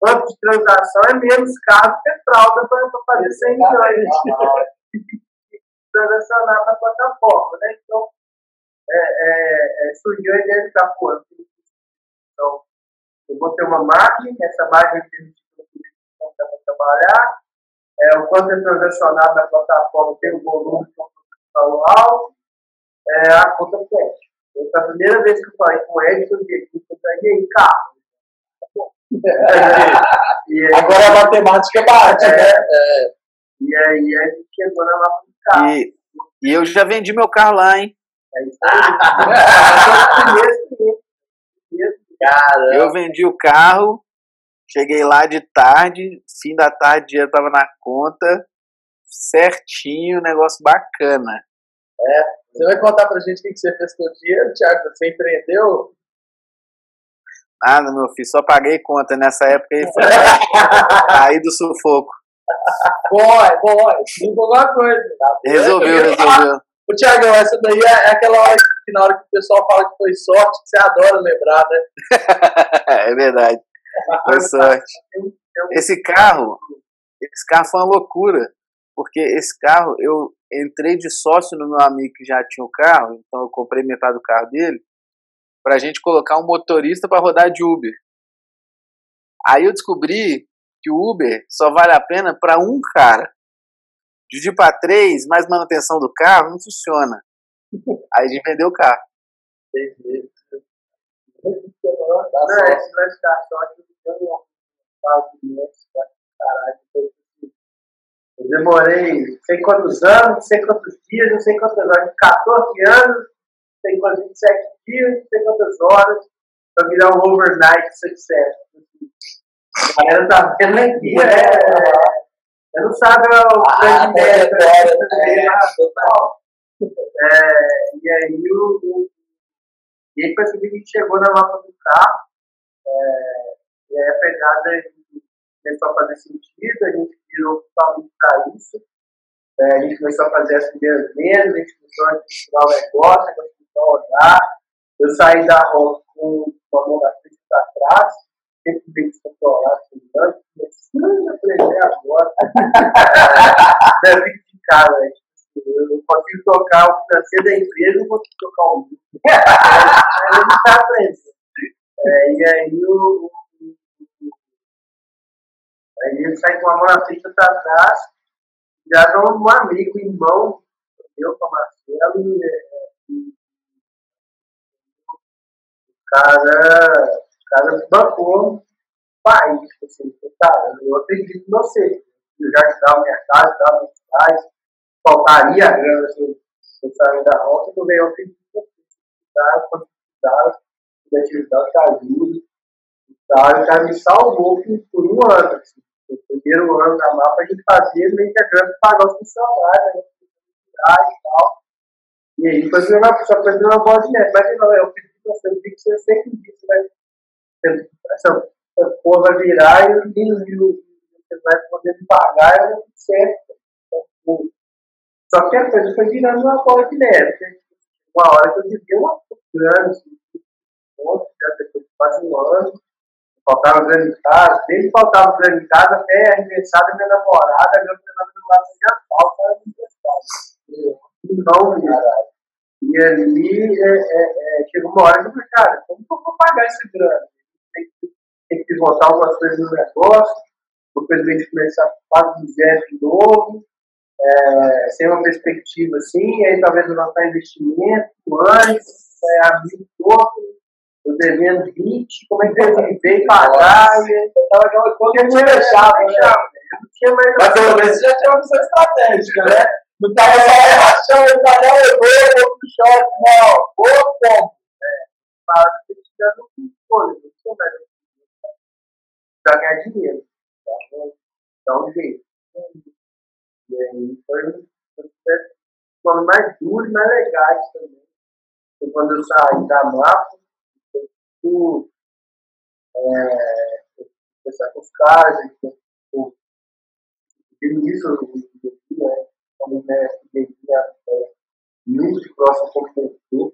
quanto de transação é menos caro que fralda para fazer 100 milhões de transacionar na plataforma, né? Então, é, é, é, surgiu a ideia de ficar pô, então, eu vou ter uma margem, essa margem permite que eu para trabalhar, é, o quanto é transacionado na plataforma tem o volume que eu falou alto, é, a conta fecha. Então, a primeira vez que eu falei com o Ed, eu disse, eu peguei aí, carro. e, aí, Agora a matemática bate, né? e aí a gente chegou na mapa do carro. E, e eu já vendi meu carro lá, hein? É isso aí. Cara, Eu vendi o carro, cheguei lá de tarde, fim da tarde, dinheiro tava na conta, certinho, negócio bacana. Você vai contar pra gente o que você fez com o dinheiro, Thiago? Você empreendeu? Nada, meu filho, só paguei conta nessa época aí, foi aí do sufoco. Boy, boy, diga alguma coisa. Resolveu, resolveu. O Thiagão, essa daí é, é aquela hora que na hora que o pessoal fala que foi sorte, que você adora lembrar, né? É verdade. Foi sorte. Esse carro, esse carro foi uma loucura, porque esse carro eu entrei de sócio no meu amigo que já tinha o carro, então eu comprei metade do carro dele, pra gente colocar um motorista para rodar de Uber. Aí eu descobri que o Uber só vale a pena para um cara. Dividir para três, mais manutenção do carro, não funciona. Aí a gente vendeu o carro. Dá Não, que eu Messi, caralho. Eu demorei não sei quantos anos, não sei quantos dias, não sei quantas horas, 14 anos, não sei quantos 27 dias, não sei quantas horas, para virar um overnight success. A galera tá vendo aqui, é. Eu não sabe o Ah, grande ideia, né? é, total. É, e aí o, o e aí foi assim que a gente chegou na mapa do carro, é, e aí a pegada começou a fazer sentido, a gente virou totalmente para isso. É, a gente começou a fazer as primeiras vendas, a gente começou a estruturar o negócio, a gente começou a rodar. Eu saí da roda com uma mão da frente para trás, sempre bem descontrolado, estudando, começando a aprender agora. É, Deve ficar, né? Eu não consigo tocar o financeiro da empresa, não consigo tocar o. Aí ele está aprendendo. É, e aí o- aí ele sai com a mão na frente outra atrás, já um amigo, irmão, eu com o Marcelo, e, é, e- o cara, o cara bancou o país, assim, cara, eu acredito em você. Eu já estava minha casa, estava meus pais, faltaria a grana se eu eu sair da roça, eu veio acredito em você. Cara, quando se atividade te ajuda. E tal, e o cara me salvou por, um ano. Assim. O primeiro ano da mapa a gente fazia meio que a grana pagar os funcionários, né? e tal. E aí depois eu só aprendeu uma bola de neve. Mas eu, eu pedi pra você, eu vi que você sempre disse, né? Essa, essa porra vai virar e o menino você vai poder pagar não certo. Então, só que a coisa foi virando uma bola de neve. Né? uma hora que eu devia uma grana, assim, depois de quase um ano, faltava grana em casa, desde faltava grana em casa até aniversário da minha namorada, a lado de Natal para aniversário. Então, caralho. E ali é, é, é, chegou uma hora que eu falei, cara, como que eu vou pagar esse grana? Tem que, tem que algumas coisas no negócio, depois a começar quase do zero de novo, é, sem uma perspectiva assim, aí talvez levantar investimento antes, é, abrir todo, eu devendo 20, como é que eu viver, pagar, e eu tava aquela coisa que não fechava, né? Não tinha mais. Mas pelo menos já tinha uma visão estratégica, né? Não tava só rachando, ele tá não, eu vou, pro shopping, não, vou, como? É, para que você não tem escolha, não tinha mais para ganhar dinheiro. Tá? Dá um jeito. E aí foi um mais duro e mais legais também. Foi quando eu saí da mapa, eu fui é, os caras, eu, eu, eu, isso, eu, eu, né, também, né, é, muito próximo com o produtor.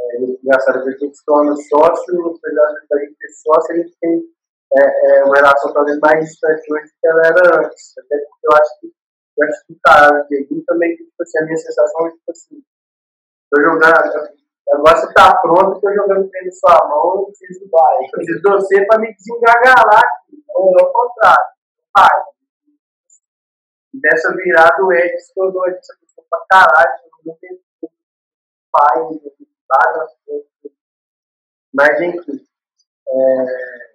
É, engraçado que a gente se torna sócio, apesar de a gente ser sócio, a gente tem é, é, uma relação talvez mais distante hoje do que ela era antes. Até porque eu acho que eu acho que o cara, o também, tipo assim, a minha sensação é tipo assim, tô jogando, agora você tá pronto, tô jogando bem na sua mão, eu preciso, vai, eu preciso de você pra me desengagalar aqui, não é o contrário, vai. Dessa virada o Ed se tornou essa pessoa pra caralho, não tem pai, várias coisas. Mas enfim, é,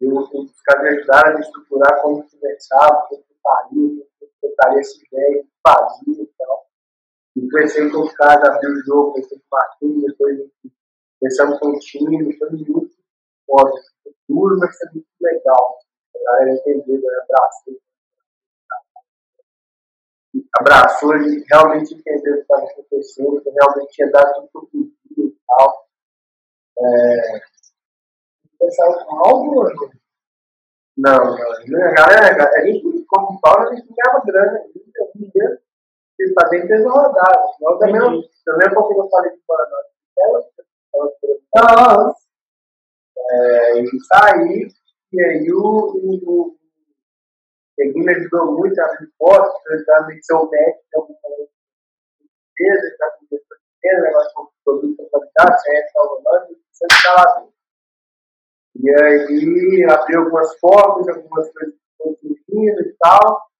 eu, os caras me ajudaram a me estruturar como conversava, como faria, trocaria essa ideia, fazia e tal. E conheci com os caras, abri o jogo, conheci com o Marquinhos, depois começamos com o time, foi muito foda. Foi duro, mas foi muito legal. A galera entendeu, né? abraçou. Abraçou e realmente entendeu o que estava acontecendo, que realmente tinha dado tudo podia e tal. É... Pensava com algo, não, não. A galera, a gente, como Paulo, a gente ganhava grana. A gente ia fazer empresa rodada. Nós também, também um pouco eu falei de fora nós. É, e saí, e aí o, o, me ajudou muito a abrir portas, para me ser o médico de alguma empresa, está com empresa, negócio com produto para qualidade, certo, Salvador, e foi instalador. E aí abriu algumas portas, algumas coisas surgindo e tal.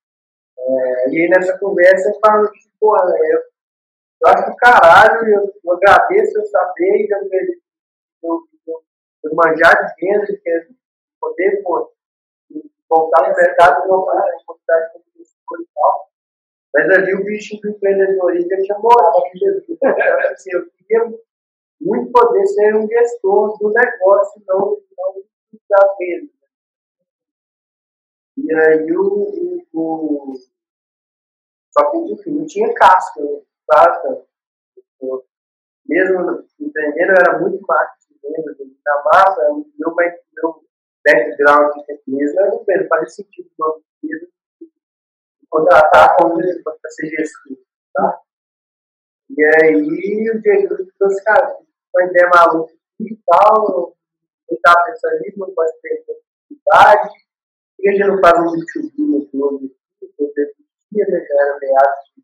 É, e aí nessa conversa eu falo que, porra, eu, eu acho que caralho, eu, eu agradeço eu saber eu, eu, eu, eu manjar de venda, que poder pô, voltar no mercado e voltar na quantidade de e tal. Mas ali o bicho do empreendedorismo tinha morado dentro. assim, eu queria muito poder ser um gestor do negócio, não, não da venda. E aí o, o, só que enfim, não tinha casca, tá? Mesmo empreendendo, era muito marketing venda, da massa, meu, meu background de empresa era o mesmo, fazia sentido uma empresa contratar como para ser gestor, tá? E aí o Diego trouxe, cara, uma ideia maluca e tal, eu estava pensando nisso, não pode ter possibilidade, e a gente não faz um B2B no aqui, eu né, já era meados de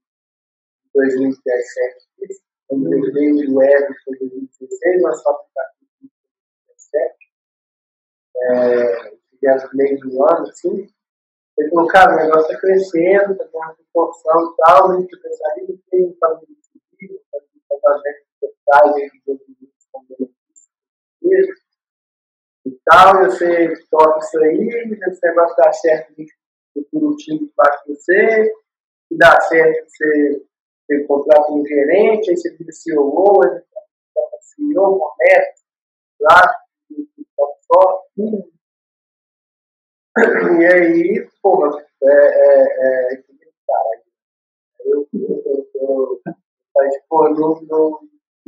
2017, quando eu veio o web foi 2016, mas só ficar em 2017, é, tivemos meio do ano, assim, ele falou, cara, o negócio está crescendo, está com uma proporção e tal, a gente pensar nisso, tem fazer B2B, fazer vendas digitais, de benefícios, e tal, você toca isso aí, esse negócio dá certo, procura um time que com você, e dá certo, você, você contrata um gerente, aí você vira CEO, aí você CEO, meta, lá. E aí, porra, é, é, é, cara, eu, eu, eu, eu, eu, tipo, no, no,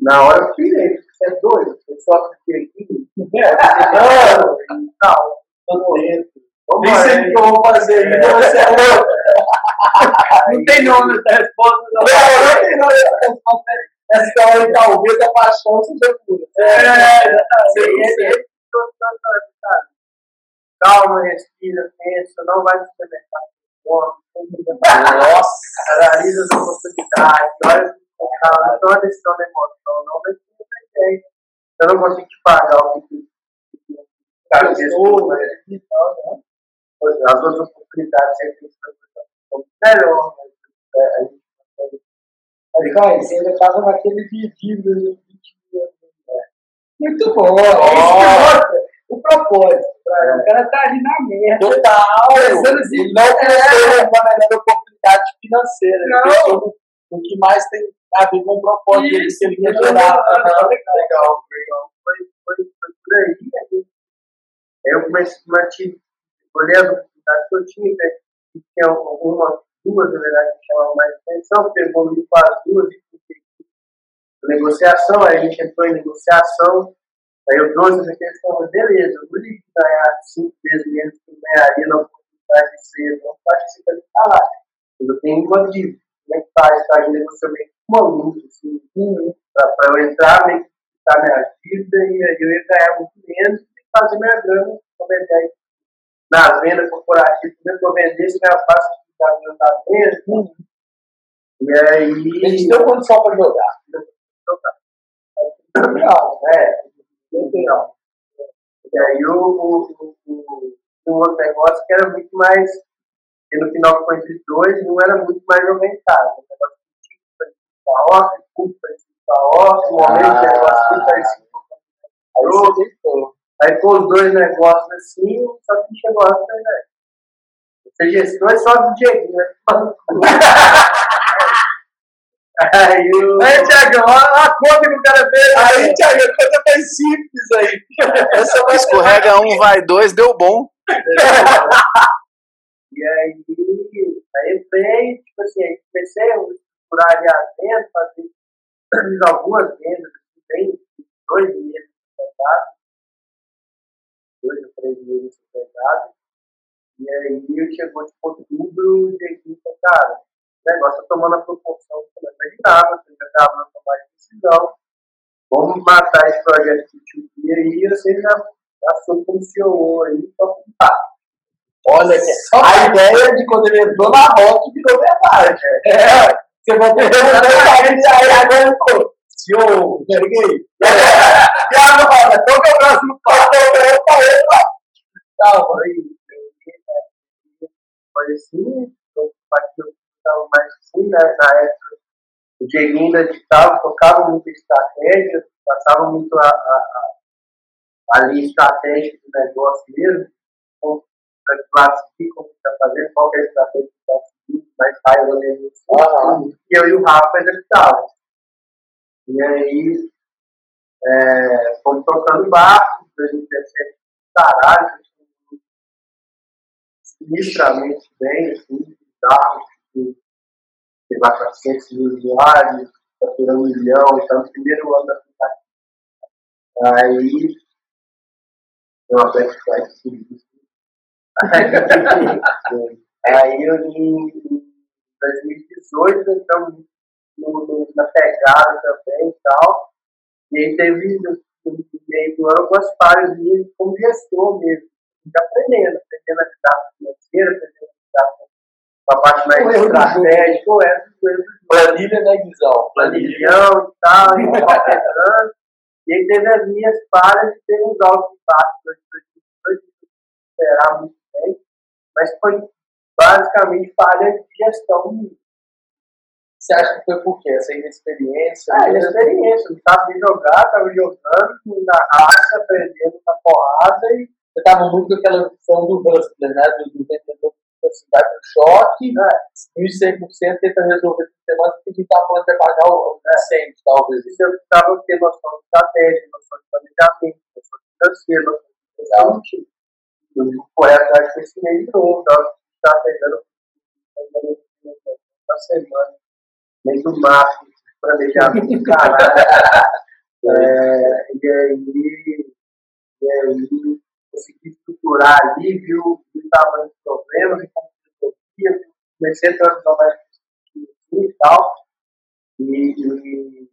na hora eu tirei, você é doido, você só fiquei aqui, é, não, tal, tô dentro. Nem o que eu vou fazer, então você é louco. Não tem nome essa resposta, não. Não, não tem nome essa resposta. Essa hora talvez a paixão seja pura. É, exatamente. Calma, respira, pensa, não vai se experimentar. Nossa! Analisa as oportunidades, olha com calma, toma a decisão da emoção, não vai ser ideia. Eu não consigo te pagar o que cara gestor, mas as outras oportunidades sempre são melhor, mas é, a gente Mas, cara, você ainda tava naquele de dívida de 20 mil. né? Muito bom. O propósito. pra- O cara tá ali na merda. Total! Pensando assim, Ele não pensou numa melhor oportunidade financeira. Não. No que mais tem a ver com o propósito dele, que ele não, gerar. legal, legal. Foi, foi, foi por aí. Aí eu comecei, mantive, olhei as oportunidades que eu tinha, né? tinha uma, duas, na verdade, que chamavam mais atenção, porque com as duas e fiquei negociação, aí a gente entrou em negociação, aí eu trouxe essa questão, mas beleza, eu vou ganhar cinco vezes menos que eu ganharia na oportunidade de ser, não você vai falar. Eu tenho uma dívida, como é? Tá, eu meio que uma luta, assim, para eu entrar, meio que quitar minha dívida, e aí eu ia ganhar muito menos e fazer minha grana, comentar aí nas vendas corporativas, que eu vendesse minha fácil de caminho da venda, e aí... Ele deu condição para jogar. Legal, é, legal. E aí o, o, o, o outro negócio que era muito mais, e no final foi entre dois, não era muito mais aumentado. O negócio que tinha para off, curto para off, o momento de negócio muito parecido com Aí o. Aí com os dois negócios assim, só que chegou a falei, né? Você gestor é só do Dieguinho, né? Aí o. Aí, Tiagão, olha a conta que o cara fez. Aí, Thiago, a coisa mais simples aí. Essa vai Escorrega um, vai dois, deu bom. E aí, aí eu veio, tipo assim, aí comecei a procurar ali a venda, fazer fiz algumas vendas, assim, bem, dois meses pesados, dois ou três meses pesados. E aí chegou tipo outubro, o Dieguinho falou, cara, o negócio tá tomando a proporção que eu imaginava, você já estava na tomada de decisão. Vamos matar esse projeto de tio aí, você já assume como CEO aí, só que tá. Olha, que a ideia de quando ele entrou na rota virou verdade. É, você vai ter que aí agora ele falou, senhor, cheguei. E agora, qual que é o próximo passo? Eu falei, Calma aí. Foi assim, eu estava mais assim, né? Na época, o Dieguinho ainda ditava, tocava muita estratégia, passava muito a, a, a, a linha estratégica do negócio mesmo. Como está fazendo, qual que é a estratégia que está seguindo, mas sai o Aham. E eu e o Rafa executava. E aí, é, fomos tocando barco, 2017, caralho, sinistramente bem, assim, carro, que tem lá 400 mil usuários, faturando um milhão, então no primeiro ano da aplicativo. Aí, tem uma Black Friday sinistro. Aí, eu, em 2018, então, no, no, na pegada também e tal, e aí teve, no, meio do ano, algumas falhas minhas como gestor mesmo, aprendendo, aprendendo a lidar com financeira, aprendendo a lidar com com a parte mais estratégica, ou essas coisas Planilha, né, Guizão? planilhão e tal, e tentando. E aí teve as minhas falhas e teve uns altos impactos que eu esperar muito bem, mas foi basicamente falha de gestão. Você acha que foi por quê? Essa inexperiência? Ah, experiência, não sabia jogar, estava jogando na raça, aprendendo na porrada e Você estava muito com aquela visão do hustler, né? Do, do vendedor que você vai pro choque, né, 1.100% tenta resolver por semana, porque a gente tá falando de pagar o o incêndio, talvez. isso eu precisava ter noção de estratégia, noção de planejamento, noção de financeiro, noção de. Eu correr atrás desse meio de novo, estava pegando uma semana, mês do março, planejamento, caralho. É, e aí, e aí, consegui estruturar ali, viu, viu o tamanho dos problemas, e como resolvia, comecei a transformar isso e tal. E, e,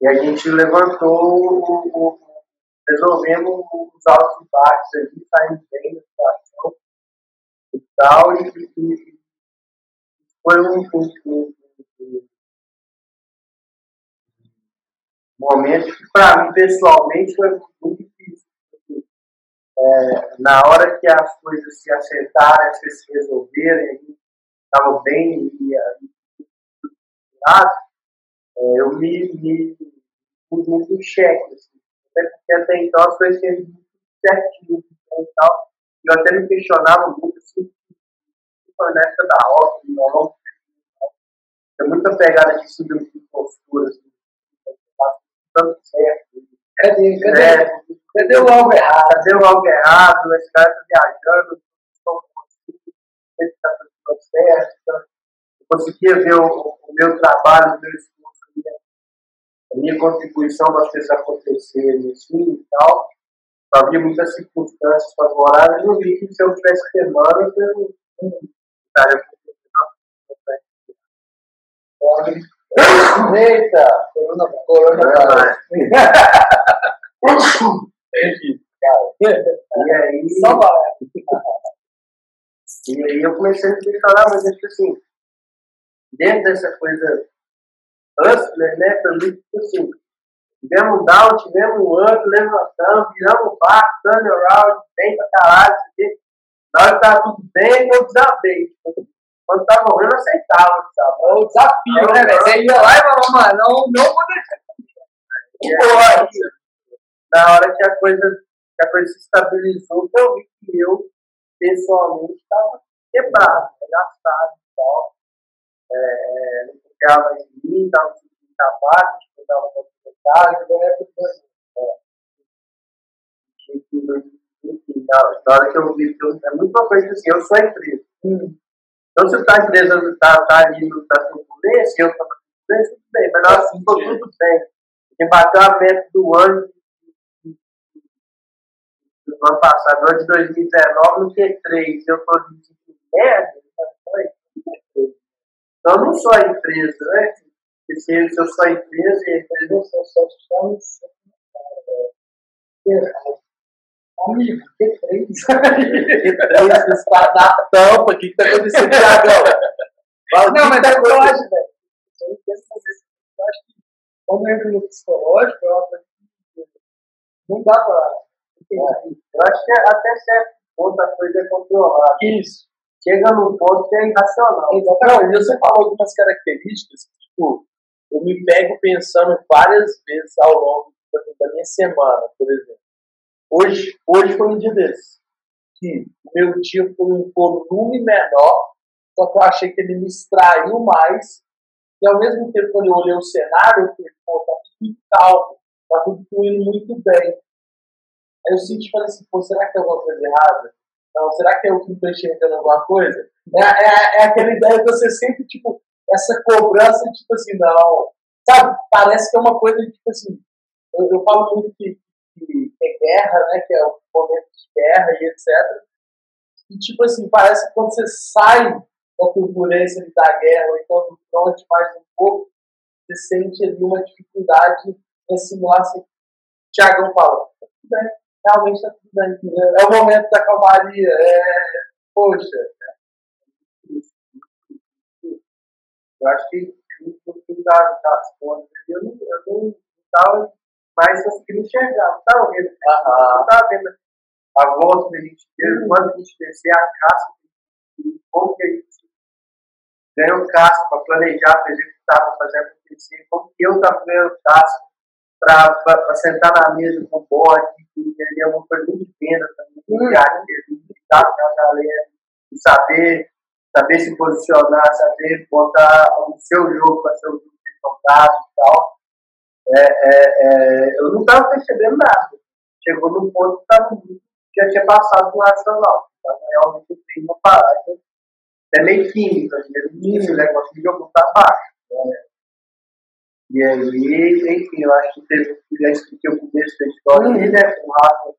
E a gente levantou, o, o, resolvemos os altos e baixos ali, saímos bem da situação e tal, e, e foi um, um, um, um momento que para mim pessoalmente foi muito difícil. Porque, é, na hora que as coisas se acertaram, as coisas se resolveram, a estava bem e, e, é, eu me, me pus muito em xeque. Assim. Até porque até então as coisas tinham muito certinho e tal. Eu até me questionava muito assim, foi na época da roça, no violão, tem muita pegada de síndrome de postura, assim, tanto certo. Cadê, cadê, é, cadê o algo errado? Cadê o algo errado? Esse cara está viajando, não consigo, ele está fazendo certo. Então, eu conseguia ver o, o meu trabalho, o meu esforço, a minha contribuição as coisas acontecerem assim e tal. Havia muitas circunstâncias favoráveis, eu vi que se eu tivesse queimando, eu não estaria Eita, corona, corona, Entendi, cara. E aí, Só vai. e aí eu comecei a me falar, mas é tipo assim, dentro dessa coisa hustler, né, foi muito tipo assim, tivemos um down, tivemos um up, levantamos, viramos o barco, turn around, bem pra caralho, na hora que tava tudo bem, eu desabei. Quando tava morrendo, eu aceitava, sabe? É o desafio, né, velho? Você ia lá e falava, mano, não, não vou deixar. Aí, na hora que a coisa, que a coisa se estabilizou, eu vi que eu, pessoalmente, estava quebrado, gastado e tal. É, confiava em mim, estava me sentindo incapaz, não estava complicado, então é tudo enfim, na, na hora que eu vi é muito uma coisa assim, eu sou a empresa. Hum. Então, se a empresa está tá ali no tá turbulência, eu estou na turbulência, tudo bem, mas na hora que ficou tudo bem. Quem bateu a meta do ano do ano passado, no ano de 2019, no Q3, eu estou de merda, então não sou a empresa, né? Porque se eu sou a empresa e a empresa não sou só os Amigo, que três? Que três está na tampa, o que está acontecendo, Tiagão? Não, mas é o que eu acho, velho. Eu penso fazer isso. Eu acho que quando entra no psicológico, é uma coisa que não dá pra entender. Eu acho que até certo ponto a coisa é controlada. Isso. Chega num ponto que é irracional. Não, e você falou algumas características, tipo, eu me pego pensando várias vezes ao longo da minha semana, por exemplo. Hoje, hoje foi um dia desse. Que o meu dia foi um volume menor, só que eu achei que ele me extraiu mais. E ao mesmo tempo, quando eu olhei o cenário, eu falei, pô, tá tudo muito calmo, tá tudo fluindo muito bem. Aí eu senti, falei assim, pô, será que tem alguma coisa errada? Não, será que é eu que estou enxergando alguma coisa? É, é, é aquela ideia de você sempre, tipo, essa cobrança, tipo assim, não. Sabe? Parece que é uma coisa, tipo assim. Eu, eu falo muito que, que é guerra, né? Que é o momento de guerra e etc. E, tipo assim, parece que quando você sai da turbulência da guerra, ou então do front mais um pouco, você sente ali uma dificuldade em assimilar assim. Tiagão fala, tudo bem, realmente está tudo bem. É o momento da calmaria. É, poxa. Eu acho que no fim das, das contas, eu não eu não estava mais conseguindo enxergar, não estava vendo, não estava vendo a volta que a gente teve, quando a gente descer a casca, como que a gente ganhou casca para planejar, para executar, para fazer acontecer, como que eu estava ganhando casca para sentar na mesa com o bode, e é uma coisa muito de venda também, de arte, de lidar com a galera, de saber, saber se posicionar, saber botar o seu jogo para ser o jogo contado e tal. É, é, é, eu não estava percebendo nada. Chegou num ponto que tava, já tinha passado do racional. Estava realmente tem uma parada. É meio química, o negócio de jogo para baixo. Né? E aí, enfim, eu acho que teve, já expliquei o começo da história ali, né? Com o Rafa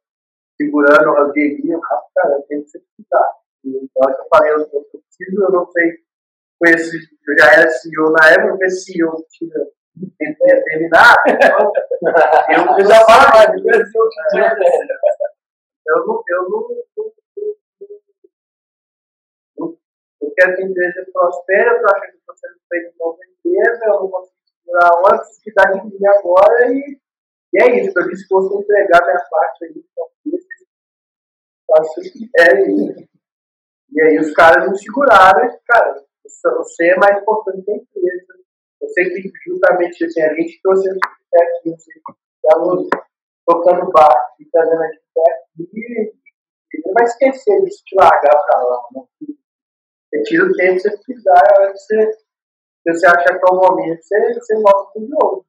segurando o Rodriguinho, o Rafa, cara, eu tenho que explicar. Então, eu falei, eu, eu preciso, eu não sei, conheci, eu já era CEO na época, eu fui CEO, ele ia terminar, então, eu, Eu já falo mais, eu, eu não, eu não, não, não, eu quero que a empresa prospere, eu estou achando que você não fez uma empresa, eu não consigo segurar uma necessidade de mim agora e, e é isso, estou disposto a entregar minha parte aí, então, faço o que quiserem. E aí os caras não seguraram, e, cara, você é mais importante que a empresa. Você que justamente assim, a gente trouxe até aqui, você está tocando bar e trazendo a gente aqui, não vai esquecer de te largar pra lá. Né? Você tira o tempo que você precisar, a hora que você, você achar que é o momento, você, você volta pro jogo.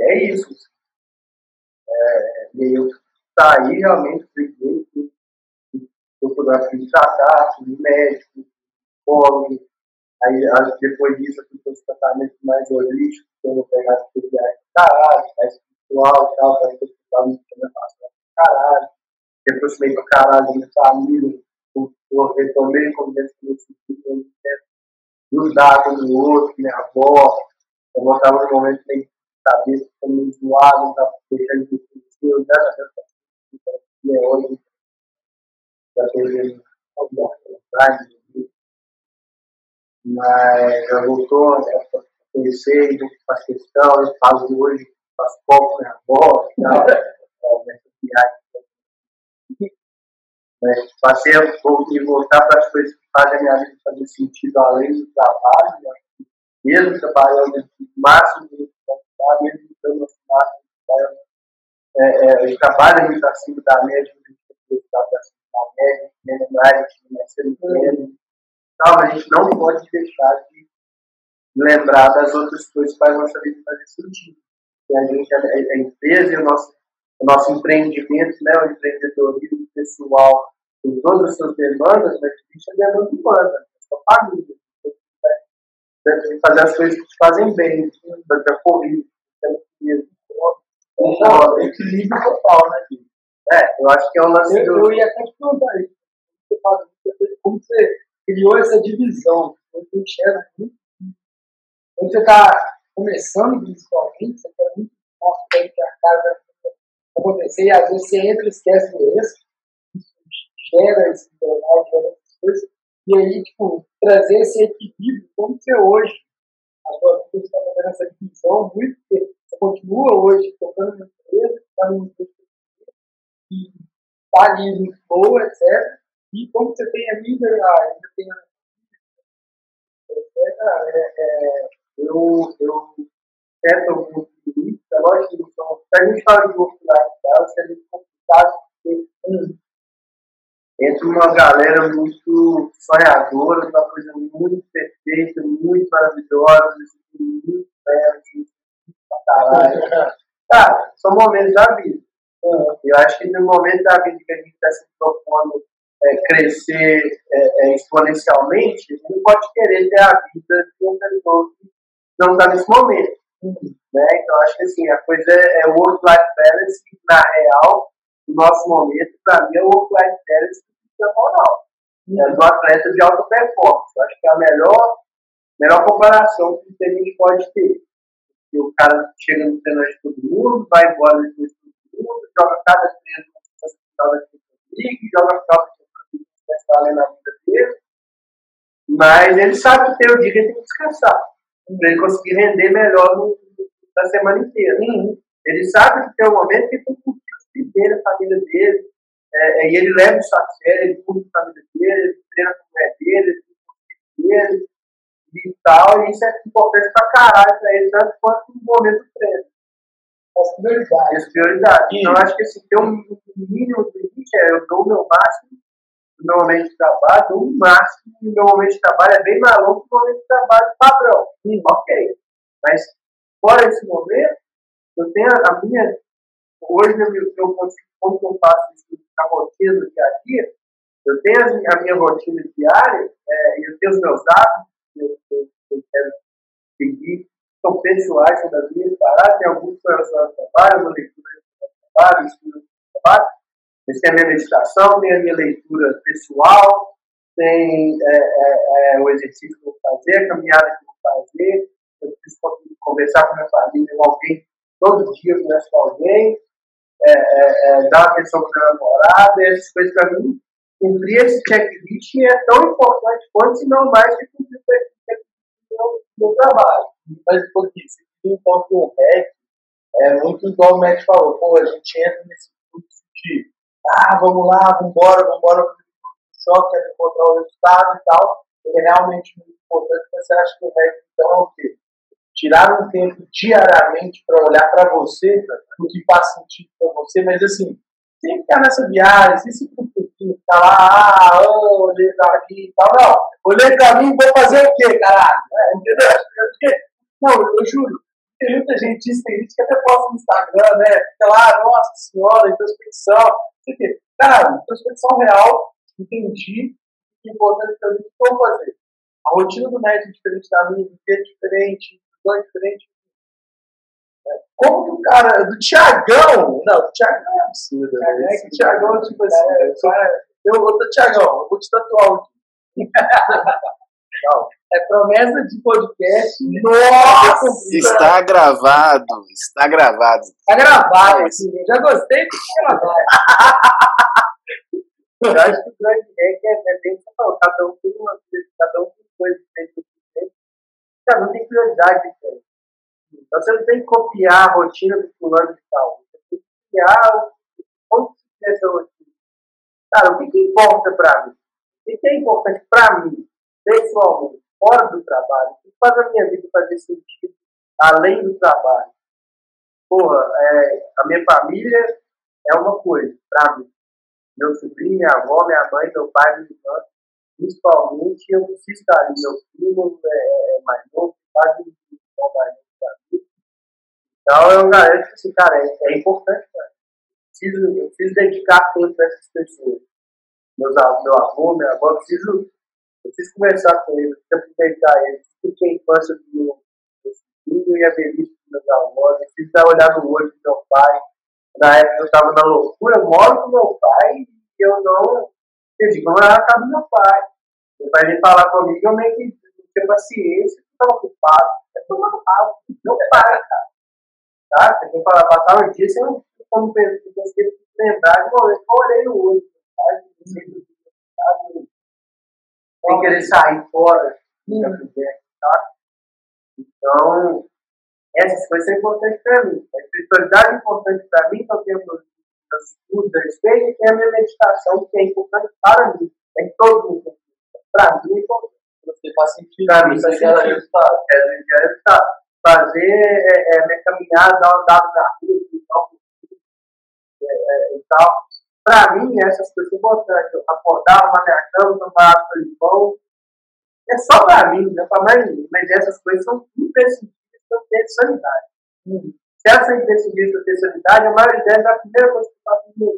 É, é isso. É, e eu saí realmente, fui fotografia de tratar, fui médico, psicólogo, Aí, depois disso, eu fui para os tratamentos mais holísticos, que eu vou pegar as de caralho, mais espiritual e tal, para que eu estava me passando caralho. Depois fui para caralho da minha família, eu retomei convivência com meus filhos, ajudar um no outro, minha avó. Eu voltava no momento meio cabeça, meio zoado, não estava deixando de crescer, graças a Deus, que é hoje, já teve alguma vontade, mas já voltou né, a conhecer, faz questão, eu faço hoje, faço pouco com a avó e tal, nessa viagem. Né, passei a voltar para as coisas que fazem a minha vida fazer sentido além do trabalho, né, mesmo trabalhando o máximo que mesmo dando o máximo, é, é, a gente trabalha muito acima da média, a gente tem que acima da média, menos mais, a gente não é ser menos calma, a gente não pode deixar de lembrar das outras coisas para a nossa vida fazer sentido. E a gente, a, a empresa e o nosso, o nosso empreendimento, né, o empreendedorismo pessoal, com todas as suas demandas, mas isso é demanda humana, é sua família. Fazer as coisas que te fazem bem, da corrida, um equilíbrio total, né? É, eu acho que é um lance eu, do... eu ia até te perguntar isso. Como você criou essa divisão. Você enxerga muito. Quando você está começando, principalmente, você quer muito nossa, que a casa acontecer, e às vezes você entra e esquece do resto, gera burnout, gera essas coisas, e aí, tipo, trazer esse equilíbrio, como você hoje, a sua vida está fazendo essa divisão, muito, você continua hoje tocando na empresa, está no empresa, e está ali no flow, etc. E como você tem ainda, ainda tem a é, é, eu, eu tento muito isso, é lógico que são, se a gente fala de oportunidade é muito complicado, porque um, entra uma galera muito sonhadora, uma coisa muito perfeita, muito maravilhosa, muito perto, pra caralho. Cara, são momentos da vida. Eu acho que no momento da vida que a gente está se propondo é, crescer é, é, exponencialmente, ele não pode querer ter a vida de um pessoa que não está nesse momento. Né? Então, acho que assim, a coisa é, é work-life balance, que na real, no nosso momento, para mim, é work-life balance profissional. É do atleta de alta performance. Eu acho que é a melhor, melhor comparação que a gente pode ter. Que o cara chega no treinamento de todo mundo, vai embora depois de todo mundo, joga cada treino na final da League, joga final estar na vida dele, mas ele sabe que tem o dia que ele tem que descansar, para ele conseguir render melhor no, na semana inteira. Uhum. Ele sabe que tem um momento que ele tem que curtir o dele, a família dele, é, é, e ele leva isso a sério, ele curte a família dele, ele treina com a mulher dele, ele curte dele, e tal, e isso é importante pra caralho pra ele, tanto quanto no momento do treino. As prioridades. As prioridades. Então, acho que assim, ter um mínimo de limite é eu dou o meu máximo do meu momento de trabalho, o máximo do meu momento de trabalho é bem mais longo que o momento de trabalho padrão. Sim, ok. Mas, fora esse momento, eu tenho a minha. Hoje, eu consigo, como que eu faço isso na rotina do dia a dia, eu tenho a minha rotina diária, é, eu tenho os meus hábitos que eu, eu, eu quero seguir, são pessoais, são das minhas paradas, tem alguns relacionados ao trabalho, uma leitura do trabalho, estudo do trabalho, mas tem a minha meditação, tem a minha leitura pessoal, tem é, é, é, o exercício que eu vou fazer, a caminhada que eu vou fazer, eu preciso conversar com a minha família, com alguém, todo dia eu converso com alguém, é, é, é, dar atenção para minha namorada, essas coisas para mim, cumprir esse checklist é tão importante quanto, se não mais, que cumprir o checklist do meu, trabalho. Mas pouquinho, se então com o REC, é muito igual o Matt falou, pô, a gente entra nesse fluxo de ah, vamos lá, vamos embora, vamos embora choque, encontrar o resultado e tal. Ele é realmente muito importante, mas você acha que o REC então é o quê? Tirar um tempo diariamente para olhar para você, o que faz sentido para você, mas assim, sem ficar nessa viagem, sem se preocupar, ficar lá, ah, oh, olhei para aqui e tal. Não, olhei para mim, vou fazer o quê, caralho? É, entendeu? Não, eu juro, tem muita gente diz, tem gente que até posta no Instagram, né? Fica lá, nossa senhora, introspecção. Cara, introspecção real, entendi o que é importante para mim, o que eu vou fazer. A rotina do médico é diferente da minha, o que é diferente, o é diferente. Como que o cara, do Tiagão, não, do Tiagão é absurdo, né? Esse Tiagão, tipo assim, é, eu, eu, eu, Tiagão, eu vou te tatuar aqui. É promessa de podcast. Nossa! Está gravado. Está gravado. Está gravado. Assim, eu já gostei de gravado. eu acho que o grande é, é bem falou, cada um tem uma cada um tem coisas diferentes. Cada um tem prioridade diferente. Então você não tem que copiar a rotina do fulano de tal. Você tem que criar como se essa rotina. Cara, o que, que importa para mim? O que é importante para mim, pessoalmente? fora do trabalho? O que faz a minha vida fazer sentido além do trabalho? Porra, é, a minha família é uma coisa, para mim. Meu sobrinho, minha avó, minha mãe, meu pai, minha irmã, principalmente, eu estar ali. Meu filho é, é mais novo, quase um mais novo para mim. Então, eu garanto que, assim, cara, é, é importante, cara. Eu preciso, eu preciso dedicar tempo para essas pessoas. Meus, meu avô, minha avó, eu preciso eu preciso conversar com eles, preciso aproveitar eles, preciso a infância do meu, filho e a velhice dos meus avós, preciso dar olhar no olho do meu pai. Na época eu estava na loucura, eu moro com meu pai e eu não. Eu digo, casa do meu pai. Meu pai vem falar comigo, eu meio que tenho paciência, estou ocupado. É tudo ocupado, não para, cara. Tá? Você tem que falar, passar um dia, você não como conseguir lembrar de momento que eu no olho. Tá? sem querer sair fora hum. da tá? Então, essas coisas são importantes para mim. A espiritualidade é importante para mim, que eu tenho meus estudos a respeito, e a minha meditação, que é importante para mim. É que todo mundo Para mim é importante. Você faz sentido. Para mim, isso gera resultado. É, resultado. Fazer é, é, minha caminhada, dar um dado na rua, e tal. É, é, e tal para mim, essas coisas importantes, eu acordar, arrumar minha cama, tomar água de limão, é só para mim, não é para mais ninguém. Mas essas coisas são imprescindíveis para ter sanidade. Hum. Se essa é para ter sanidade, a maioria delas é a primeira coisa que eu faço no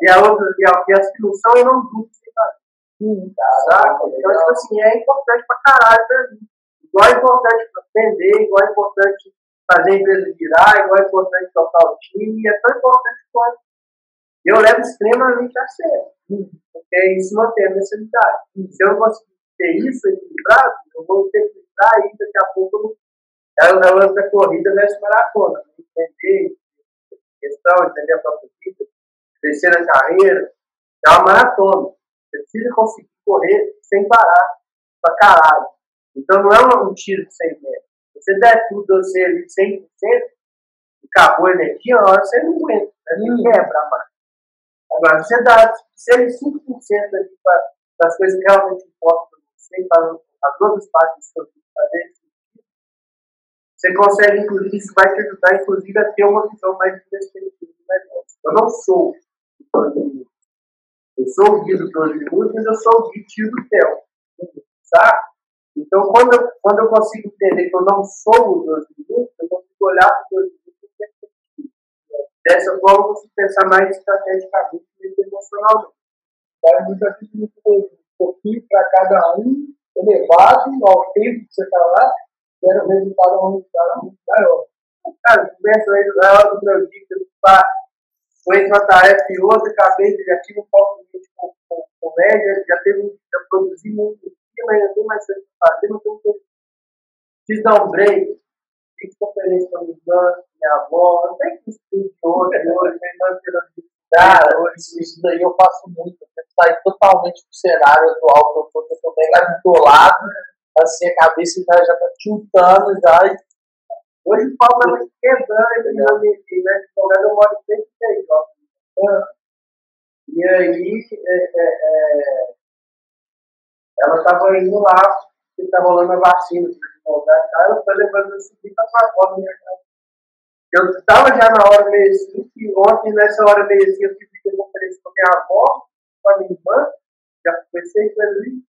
E a outra, e, a, e as que não são, eu não durmo sem fazer. Hum, tá, então, tipo assim, é importante para caralho para mim. Igual é importante vender, igual é importante fazer a empresa virar, igual é importante tocar o time, é tão importante quanto eu levo extremamente a sério, porque isso mantém a necessidade. Se eu não conseguir ter isso equilibrado, eu vou ter que entrar e daqui a pouco ela é lance da corrida versus maratona. Entender questão, entender a própria vida, crescer na carreira, é uma maratona. Você precisa conseguir correr sem parar, pra caralho. Então não é um tiro de 100 metros. Você der tudo, você ali 100%, acabou a energia, na hora você não aguenta. Você quebra a máquina. Agora, você dá, seja 5% ali para as coisas que realmente importam para você, para as outras partes que você fazer você consegue, inclusive, isso vai te ajudar, inclusive, a ter uma visão mais perspectiva do negócio. Eu não sou o 12 minutos. Eu sou o guia do 12 minutos, mas eu sou o guia tio do Theo. Sabe? Então, quando eu, quando eu consigo entender que eu não sou o 12 minutos, eu consigo olhar para o 12 minutos Dessa forma, você pensar mais estrategicamente e emocionalmente. Faz muita vezes um pouquinho para cada um, elevado ao tempo que você está lá, gera um resultado, um resultado muito maior. Cara, começa aí na hora do meu dia, eu com entre uma tarefa e outra, acabei, já tive um pouco de com, com comédia, já teve, já produzi muito, mas ainda tem mais coisa para fazer, não tenho tempo. Quis dar um break, fiz conferência com a minha irmã, minha avó, não tem que espírito hoje, hoje, minha irmã tirando Cara, isso, isso daí eu faço muito. Eu sair totalmente do cenário atual que eu tô, que eu tô bem lado, assim, a cabeça já, já tá tiltando, já. e- Hoje o pau tava quebrando, e eu me né? Eu moro em 106, ó. E aí, é, é, é, ela tava indo lá, porque tava rolando a vacina, tá? eu tô levando esse vídeo pra fora minha casa. Eu tava já na hora meio assim, e ontem, nessa hora meio assim, eu tive que conferência com a minha avó, com a minha irmã, já conversei com ele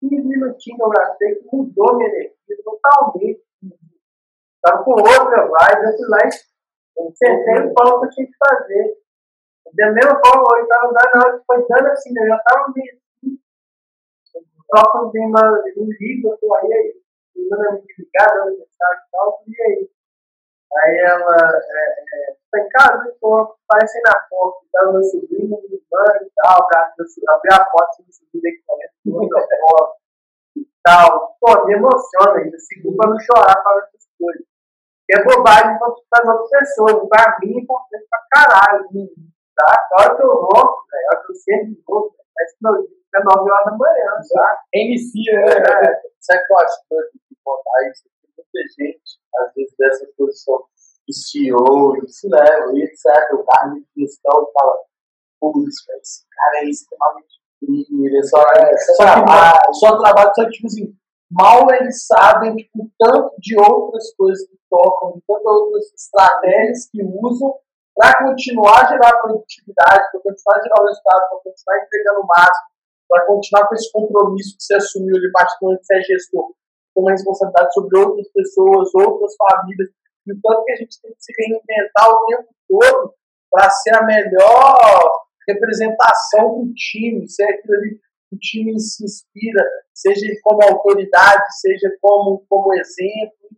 15 minutinhos eu gastei, que mudou minha energia totalmente. Tava com outra vibe, eu fui lá e eu sentei o pão que eu tinha que fazer. Da mesma forma, eu tava dando, hora que foi dando assim, né? eu já tava meio assim, troca de uma, me liga, eu tô aí, aí, me ligar, dando mensagem e tal, e aí? Aí ela, é, é, tá em casa, tô, aparecendo na porta, tava meu sobrinho, minha irmã e tal, pra, eu abri a porta, meu sobrinho aqui dentro, outra porta e tal. Pô, me emociona ainda, seguro pra não chorar falando essas coisas. É bobagem pra as outras pessoas, pra mim é importante pra caralho, tá? A hora que eu volto, velho, a hora que eu sento de novo, parece que meu dia é 9 horas da manhã, tá? Inicia, né? É, sabe o que eu acho doido de contar isso? Muita gente, às vezes, dessa posição de CEO, e leva, e etc. O carro de gestão e fala, putz, esse cara é extremamente frio, ele é só, é, só, trabalho, só trabalho, só tipo assim, mal eles sabem, tipo, o tanto de outras coisas que tocam, de tantas outras estratégias que usam para continuar a gerar produtividade, para continuar a gerar o resultado, para continuar entregando o máximo, para continuar com esse compromisso que você assumiu ali, particularmente que você é gestor, com uma responsabilidade sobre outras pessoas, outras famílias, e o tanto que a gente tem que se reinventar o tempo todo para ser a melhor representação do time, ser aquilo ali que o time se inspira, seja como autoridade, seja como, como exemplo.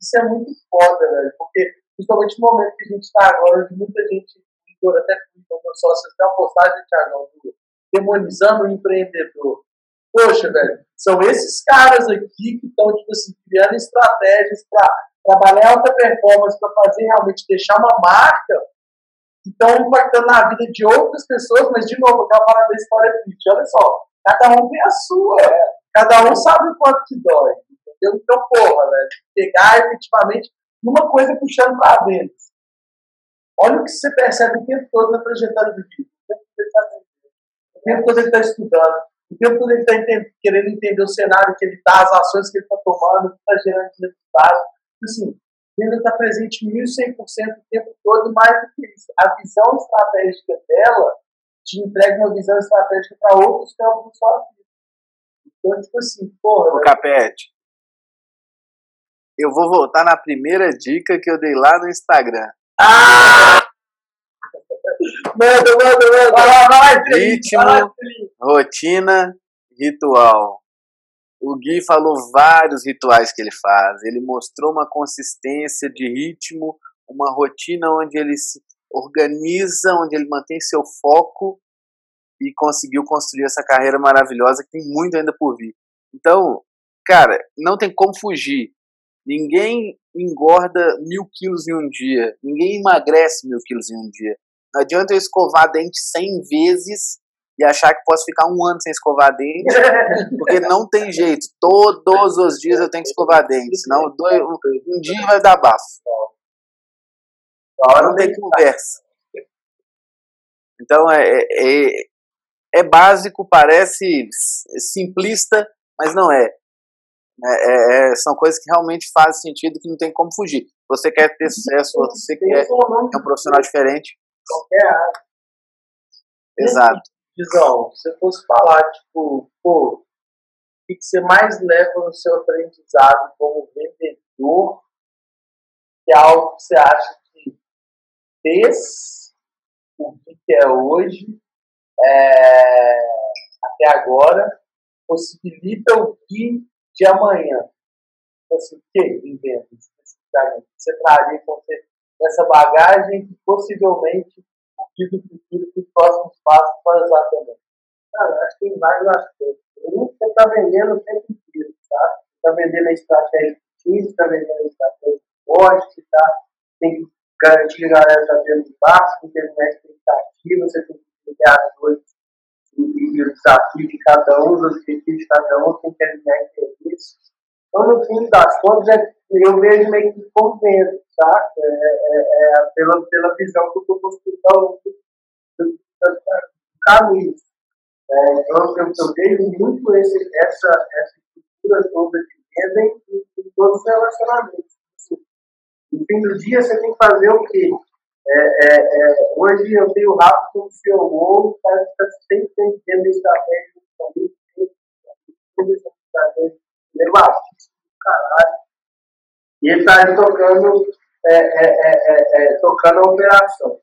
Isso é muito foda, velho, porque principalmente no momento que a gente está agora, muita gente, até com meus sócios, tem uma postagem, Thiagão, demonizando o empreendedor. Poxa, velho, são esses caras aqui que estão, tipo assim, criando estratégias para trabalhar alta performance, para fazer realmente deixar uma marca, que estão impactando na vida de outras pessoas, mas, de novo, aquela parada da história triste. Olha só, cada um tem a sua, é. cada um sabe o quanto que dói, entendeu? Então, porra, velho, pegar efetivamente uma coisa puxando para dentro. Olha o que você percebe o tempo todo na trajetória do vida. O tempo todo ele está estudando, o tempo todo ele está querendo entender o cenário que ele está, as ações que ele está tomando, o que está gerando de resultado. Assim, ele está presente 1.100% o tempo todo, mais do que isso, a visão estratégica dela te entrega uma visão estratégica para outros campos da sua vida. Então, tipo assim, porra. Ô, Capete, eu vou voltar na primeira dica que eu dei lá no Instagram. Ah! Manda, manda, manda. Vai lá, vai, Ritmo, rotina, ritual. O Gui falou vários rituais que ele faz. Ele mostrou uma consistência de ritmo, uma rotina onde ele se organiza, onde ele mantém seu foco e conseguiu construir essa carreira maravilhosa que tem muito ainda por vir. Então, cara, não tem como fugir. Ninguém engorda mil quilos em um dia. Ninguém emagrece mil quilos em um dia. Não adianta eu escovar dente 100 vezes e achar que posso ficar um ano sem escovar dente, porque não tem jeito. Todos os dias eu tenho que escovar dente, senão dois, um dia vai dar bafo. Não tem conversa. Então é, é, é básico, parece simplista, mas não é. É, é, são coisas que realmente fazem sentido que não tem como fugir. Você quer ter sucesso, você quer ser um profissional diferente. Qualquer área. Exato. Visão, se você fosse falar, tipo, pô, o que, você mais leva no seu aprendizado como vendedor, que é algo que você acha que fez o que é hoje, é, até agora, possibilita o que de amanhã. Então, assim, o que especificamente? Você traria com você essa bagagem possivelmente o que do futuro, que os próximos passos para usar também? Cara, acho que tem vários aspectos. Um, você está vendendo o tempo inteiro, tá? está vendendo a estratégia do time, está vendendo a estratégia do poste, tá? tem que garantir que a galera está tendo espaço, que tem que estar ativa, você tem que ligar as coisas e, e o desafio de cada um, os objetivos de cada um, tem que alinhar interesse. Então, no fim das contas, é, eu vejo meio que como tá? É, é, é, pela, pela visão que eu estou construindo do, caminho. É, então, eu, eu vejo muito esse, essa, essa estrutura toda de venda em, em, todos os relacionamentos. No fim do dia, você tem que fazer o quê? É, é, é, hoje eu tenho o Rafa como CEO, parece que está sempre tendo estratégia também, sempre estratégia, é caralho. E ele está aí tocando, é, é, é, tocando a operação. O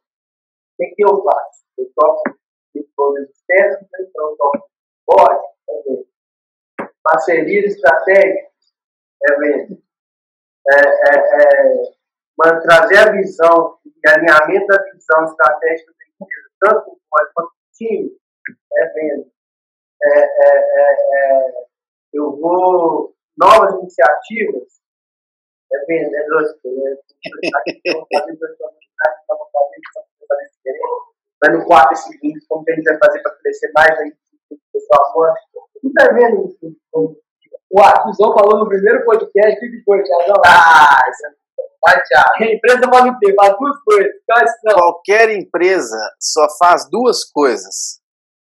que, que eu faço? Eu toco de todas externas, então eu toco pode, é Parcerias estratégicas, é venda. É, é, é, trazer a visão alinhamento da visão estratégica da empresa, tanto quanto o time, é venda. É, é, é, é, eu vou novas iniciativas, é venda, é lógico, mas no quadro seguinte, como que a gente vai fazer para crescer mais aí, o pessoal agora? Não está vendo isso? O Artuzão falou no primeiro podcast, o que foi, Thiago? Ah, isso é Vai, Thiago. A empresa pode ter, faz duas coisas. Qualquer empresa só faz duas coisas.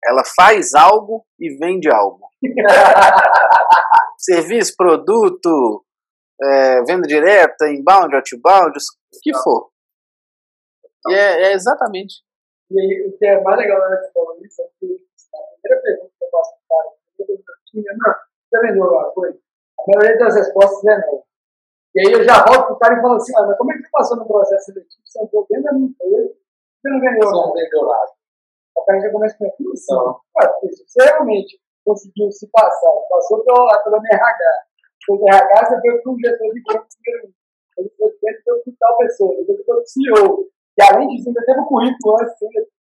Ela faz algo e vende algo. Serviço, produto, é, venda direta, inbound, outbound, o que for. E é, é exatamente. E aí, o que é mais legal na hora que você falou isso é que a primeira pergunta que eu faço para o cara, é, não, você vendeu alguma coisa? A maioria das respostas é não. E aí eu já volto pro cara e falo assim, ah, mas como é que você passou no processo seletivo? Você entrou dentro da minha empresa, você não vendeu nada. Não vendeu nada. O cara já começa com a assim, ah, se você realmente conseguiu se passar, passou pela, pela minha RH, pelo RH você foi para um gestor de campo primeiro, depois foi para tal pessoa, depois foi para o CEO. E além disso, ainda teve um currículo antes,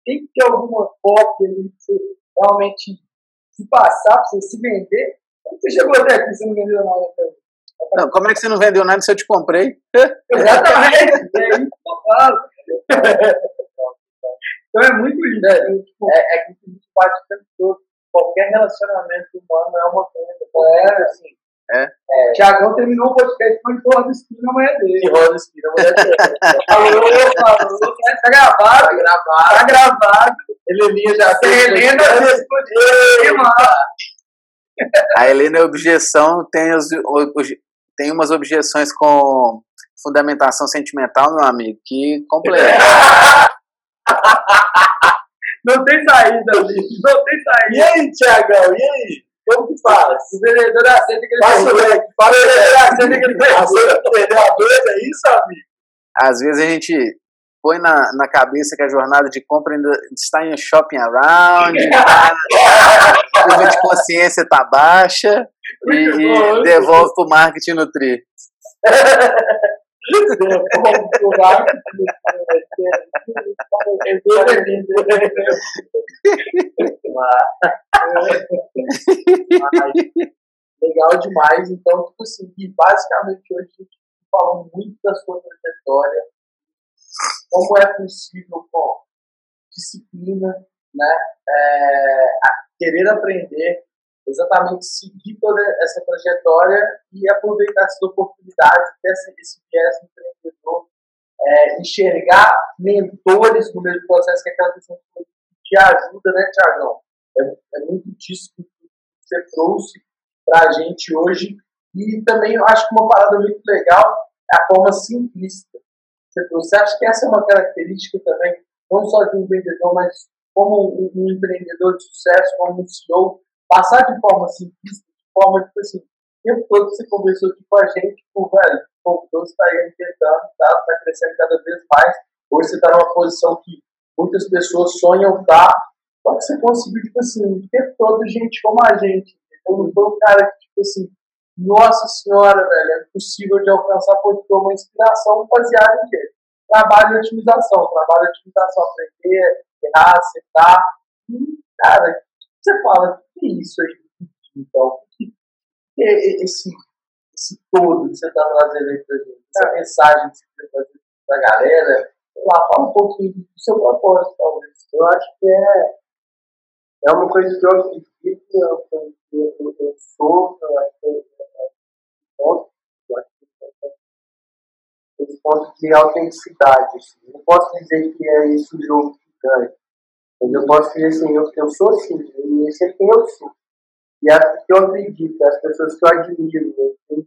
tem que ter alguma foto ali pra você realmente se passar, para você se vender. Como você chegou até aqui, você não vendeu nada até hoje? Não, como é que você não vendeu nada se eu te comprei? Exatamente, é isso que eu falo. Então é muito isso. É, tipo, é, é que a gente bate o tempo todo. Qualquer relacionamento humano é uma venda. É, assim. É. é. Tiagão terminou o podcast com o roda espina na manhã dele. E roda espina na manhã dele. falou, falou, tá gravado. Tá gravado. Tá gravado. Heleninha já fez. Helena explodiu. A Helena é objeção, tem os, tem umas objeções com fundamentação sentimental, meu amigo, que completa. não tem saída, bicho. Não tem saída. E aí, Tiagão? E aí? Como que faz? O vendedor aceita que ele faz. O vendedor aceita que ele faz. Vendeu a dois, é isso, amigo? Às vezes a gente põe na, na cabeça que a jornada de compra ainda está em shopping around, a curva de consciência está baixa e, e devolve para o marketing Legal demais. Então, tipo assim, basicamente hoje a gente falou muito da sua trajetória, como é possível disciplina, né, é, querer aprender, exatamente seguir toda essa trajetória e aproveitar essas oportunidades, ter esse viés empreendedor, é, enxergar mentores no mesmo processo, que é aquela questão que te ajuda, né, Tiagão? É, é, muito disso que você trouxe para a gente hoje. E também eu acho que uma parada muito legal é a forma simplista. Você acha que essa é uma característica também, não só de um vendedor, mas como um, um empreendedor de sucesso, como um CEO, passar de forma simplista, de forma, tipo assim, o tempo todo você conversou aqui com a gente, tipo, velho, o Deus está tentando, está tá crescendo cada vez mais. Hoje você está numa posição que muitas pessoas sonham estar. Tá? Só que você conseguiu, tipo assim, o tempo todo gente como a gente. Eu não foi um cara que, tipo assim, nossa senhora, velho, é possível de alcançar porque foi uma inspiração baseada em quê? Trabalho de otimização, trabalho de otimização, aprender, errar, acertar. E, cara, você fala, que é isso aí? Então, que é esse esse todo que você está trazendo aí pra gente, essa mensagem que você quer trazer pra galera, sei lá, fala um pouquinho do seu propósito, talvez. Eu acho que é, é uma coisa que eu acredito, é uma coisa que eu, eu, eu sou, eu acho que é, é, ponto, eu acho que é esse ponto de autenticidade. Assim. Não posso dizer que é esse o jogo que ganha. Mas eu posso dizer assim, eu, eu sou assim, e esse é quem eu sou. E as que eu acredito, as pessoas que eu admiro, eu,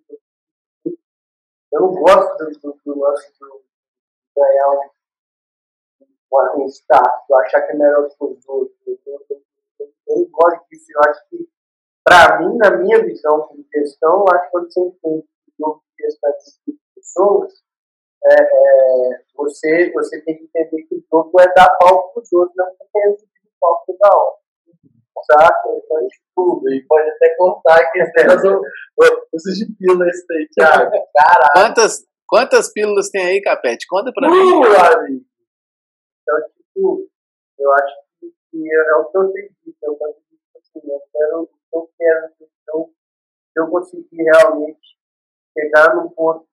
eu não gosto do, do, do lance do ganhar um, um, um status, achar que é melhor que os outros. Eu, eu, eu, não gosto disso. Eu acho que, para mim, na minha visão de questão, eu acho que quando você entende o jogo de questão de pessoas, é, é, você, você tem que entender que o jogo é dar palco para os outros, não que tem o palco toda hora. Saca? Então, tipo, E pode até contar que uso de pílula esse daí, Thiago. Caralho. Quantas, quantas pílulas tem aí, Capete? Conta pra mim. Uh, amigo. Então, tipo, eu acho que, que é o que eu acredito. Eu acredito assim, eu quero o que eu quero. Então, se eu conseguir realmente chegar num ponto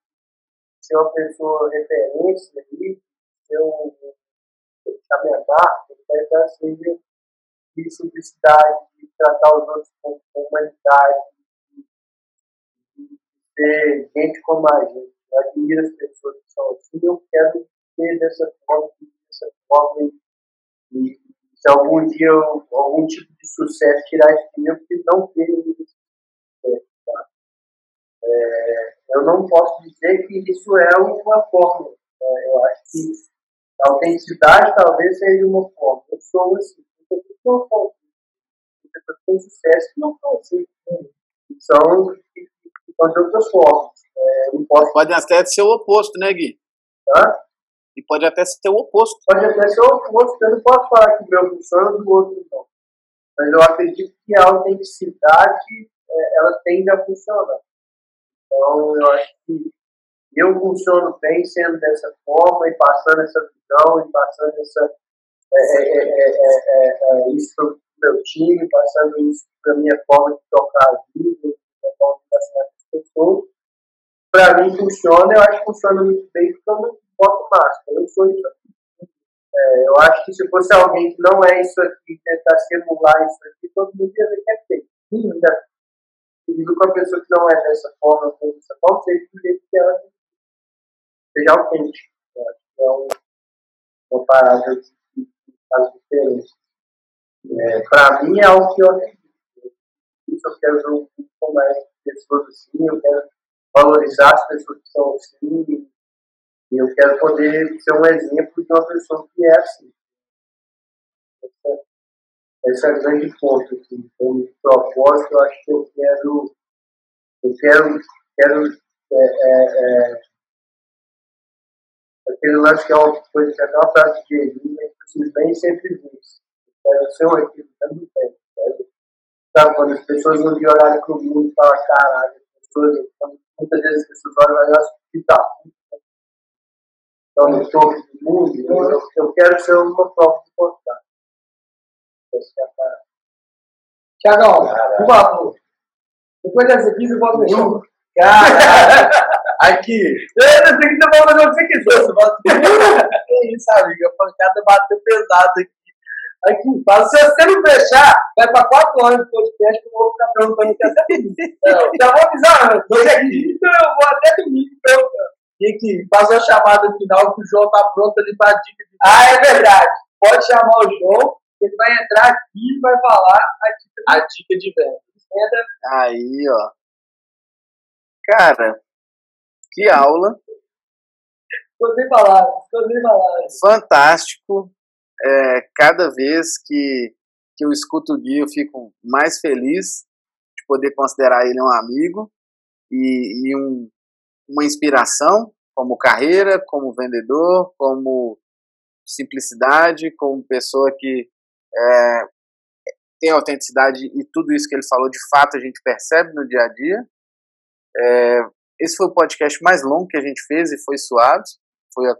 ser uma pessoa referência ali, ser um deixar minha marca, então seja de simplicidade, de tratar os outros com, com humanidade, de, ser gente como a gente. Eu admiro as pessoas que são assim, eu quero ser dessa forma, dessa forma e, se algum dia eu, algum tipo de sucesso tirar isso de mim, preciso não ter isso. Tá? É, eu não posso dizer que isso é uma forma. É, eu acho que a autenticidade talvez seja uma forma. Eu sou assim. Não. Pessoas que têm sucesso que não são assim. Outras formas. É, não posso Pode até ser o oposto, né, Gui? Tá? E pode até ser o oposto. Pode até ser o oposto, eu não posso falar que o meu funciona do outro não. Mas eu acredito que a autenticidade, é, ela tende a funcionar. Então, eu acho que eu funciono bem sendo dessa forma e passando essa visão e passando essa, é, é, é, é, isso para meu time, passando isso para minha forma de tocar a vida, de tocar as pessoas. Para mim funciona, eu acho que funciona muito bem porque eu não boto máscara, eu sou isso aqui. É, eu acho que se fosse alguém que não é isso aqui, tentar simular isso aqui, todo mundo ia ver que é feio. Digo com a pessoa que não é dessa forma, não dessa forma, seja do jeito que ela seja é um, uma parada É, Para mim é algo que eu acredito. Eu quero um pouco mais pessoas assim, eu quero valorizar as pessoas que são assim, e eu quero poder ser um exemplo de uma pessoa que é assim. Essa, esse é o grande ponto aqui. Como propósito, eu acho que eu quero. Eu quero. quero é, é, é, aquele lance que é uma coisa é até uma frase de Eli, assim, bem sempre vence. Eu quero ser um equilíbrio também. Sabe? sabe? Quando as pessoas não de o mundo e falam, caralho, as pessoas, muitas vezes as pessoas olham e falam, que tá estão no topo do mundo, eu, eu quero ser uma prova de contato. Tiagão, por favor. Depois dessa aqui, você pode mexer. Caralho. Aqui. Eu sei que você pode fazer o que você quiser. Você que isso, amiga? A pancada bateu pesado aqui. Aqui, fala. Se você não fechar, vai para quatro anos de podcast que eu vou ficar perguntando aqui até. Não. Já vou avisar antes. Hoje é quinta, eu vou até domingo perguntando. E aqui, faz uma chamada final que o João tá pronto ali pra dica de Ah, é verdade. Pode chamar o João, ele vai entrar aqui e vai falar a dica a dica de venda. Entra. Aí, ó. Cara, que aula. Sem palavras, sem palavras. Fantástico. É, cada vez que, que eu escuto o Gui, eu fico mais feliz de poder considerar ele um amigo e, e um, uma inspiração como carreira, como vendedor, como simplicidade, como pessoa que é, tem autenticidade e tudo isso que ele falou de fato a gente percebe no dia a dia. É, esse foi o podcast mais longo que a gente fez e foi suave. Foi a...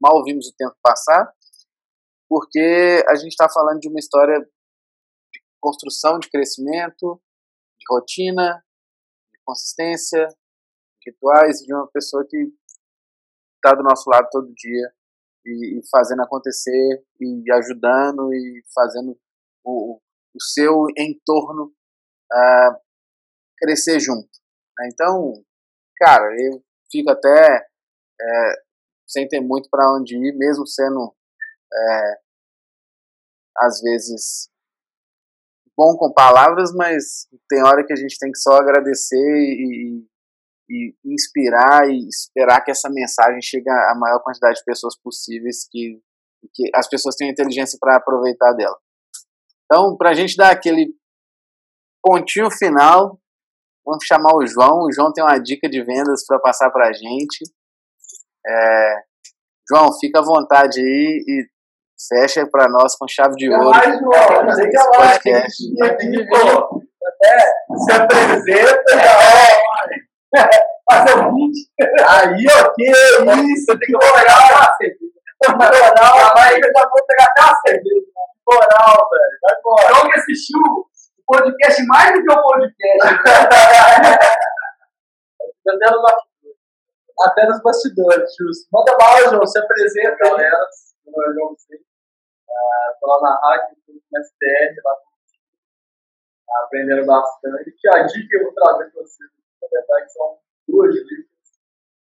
mal vimos o tempo passar, porque a gente está falando de uma história de construção, de crescimento, de rotina, de consistência, rituais de uma pessoa que está do nosso lado todo dia e, e, fazendo acontecer e ajudando e fazendo o, o seu entorno uh, crescer junto. Né? Então, cara, eu fico até é, sem ter muito para onde ir, mesmo sendo é, às vezes bom com palavras, mas tem hora que a gente tem que só agradecer e, e inspirar e esperar que essa mensagem chegue a maior quantidade de pessoas possíveis que, que as pessoas tenham inteligência para aproveitar dela. Então, para a gente dar aquele pontinho final, vamos chamar o João. O João tem uma dica de vendas para passar para a gente. É, João, fica à vontade aí e fecha para nós com chave de ouro. Mais, João, diga lá, pô, é, se apresenta, já, fazer o vídeo. Aí, que isso, tem que pegar a cerveja. Moral, vai, eu já vou pegar até a cerveja. Moral, velho, vai embora. João que assistiu o podcast mais do que o podcast. Até nos bastidores. Até nos bastidores, justo. Manda bala, João, se apresenta. Galera, meu nome é João. Estou lá na hack, no STR, lá aprendendo bastante. A dica que eu vou trazer para vocês, na verdade, são duas dicas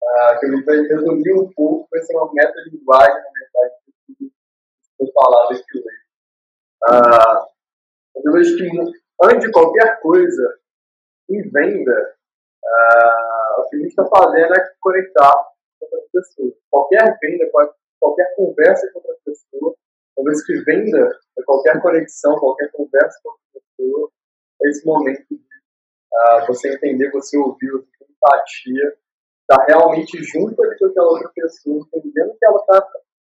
uh, que eu vou resumir um pouco, vai ser uma meta de linguagem, na verdade, que foi falado aqui hoje. Uh, eu vejo que, antes de qualquer coisa, em venda, uh, o que a gente está fazendo é conectar com outras pessoas. Qualquer venda, qualquer conversa com outra pessoa, talvez que venda é qualquer conexão, qualquer conversa com outra pessoa, é esse momento de uh, você entender, você ouvir, você ter empatia, estar tá realmente junto ali com aquela outra pessoa, entendendo o que ela está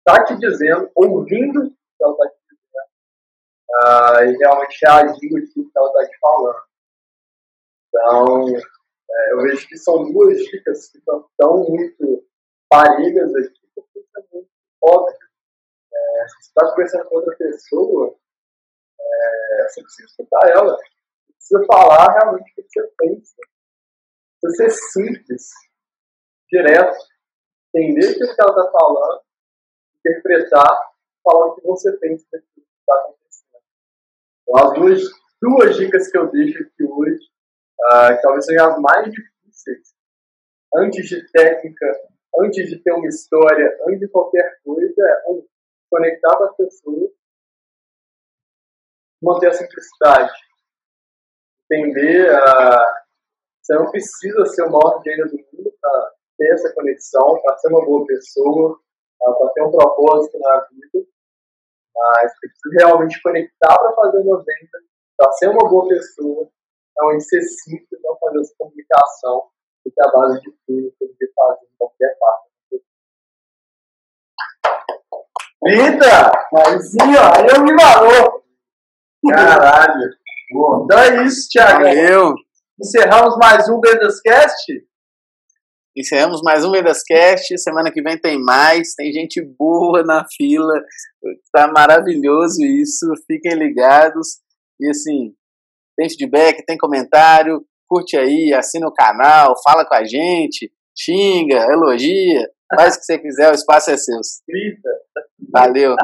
tá te dizendo, ouvindo o que ela está te uh, e realmente reagindo aquilo que ela está te falando. Então, é, eu vejo que são duas dicas que estão tão muito parelhas aqui, porque é muito óbvio. É, se você está conversando com outra pessoa, é, você precisa escutar ela precisa falar realmente o que você pensa. Precisa ser simples, direto, entender o que ela está falando, interpretar, falar o que você pensa daquilo que está acontecendo. As duas, duas dicas que eu deixo aqui hoje, uh, talvez sejam as mais difíceis, antes de técnica, antes de ter uma história, antes de qualquer coisa, é um, conectar com as pessoas, manter a simplicidade entender a. Você não precisa ser o maior gênio do mundo para ter essa conexão, para ser uma boa pessoa, para ter um propósito na vida. Mas você precisa realmente conectar para fazer uma venda, para ser uma boa pessoa, é ser simples, não fazer essa comunicação, que é a base de tudo que você faz em qualquer parte. Eita! Mas sim, ó, eu me valor! Caralho! Bom, então é isso, Thiago. Valeu. Encerramos mais um Vendascast. Encerramos mais um Vendascast. Semana que vem tem mais. Tem gente boa na fila. Tá maravilhoso isso. Fiquem ligados. E assim, tem feedback, tem comentário. Curte aí, assina o canal, fala com a gente, xinga, elogia, faz o que você quiser, o espaço é seu. Grita. Valeu.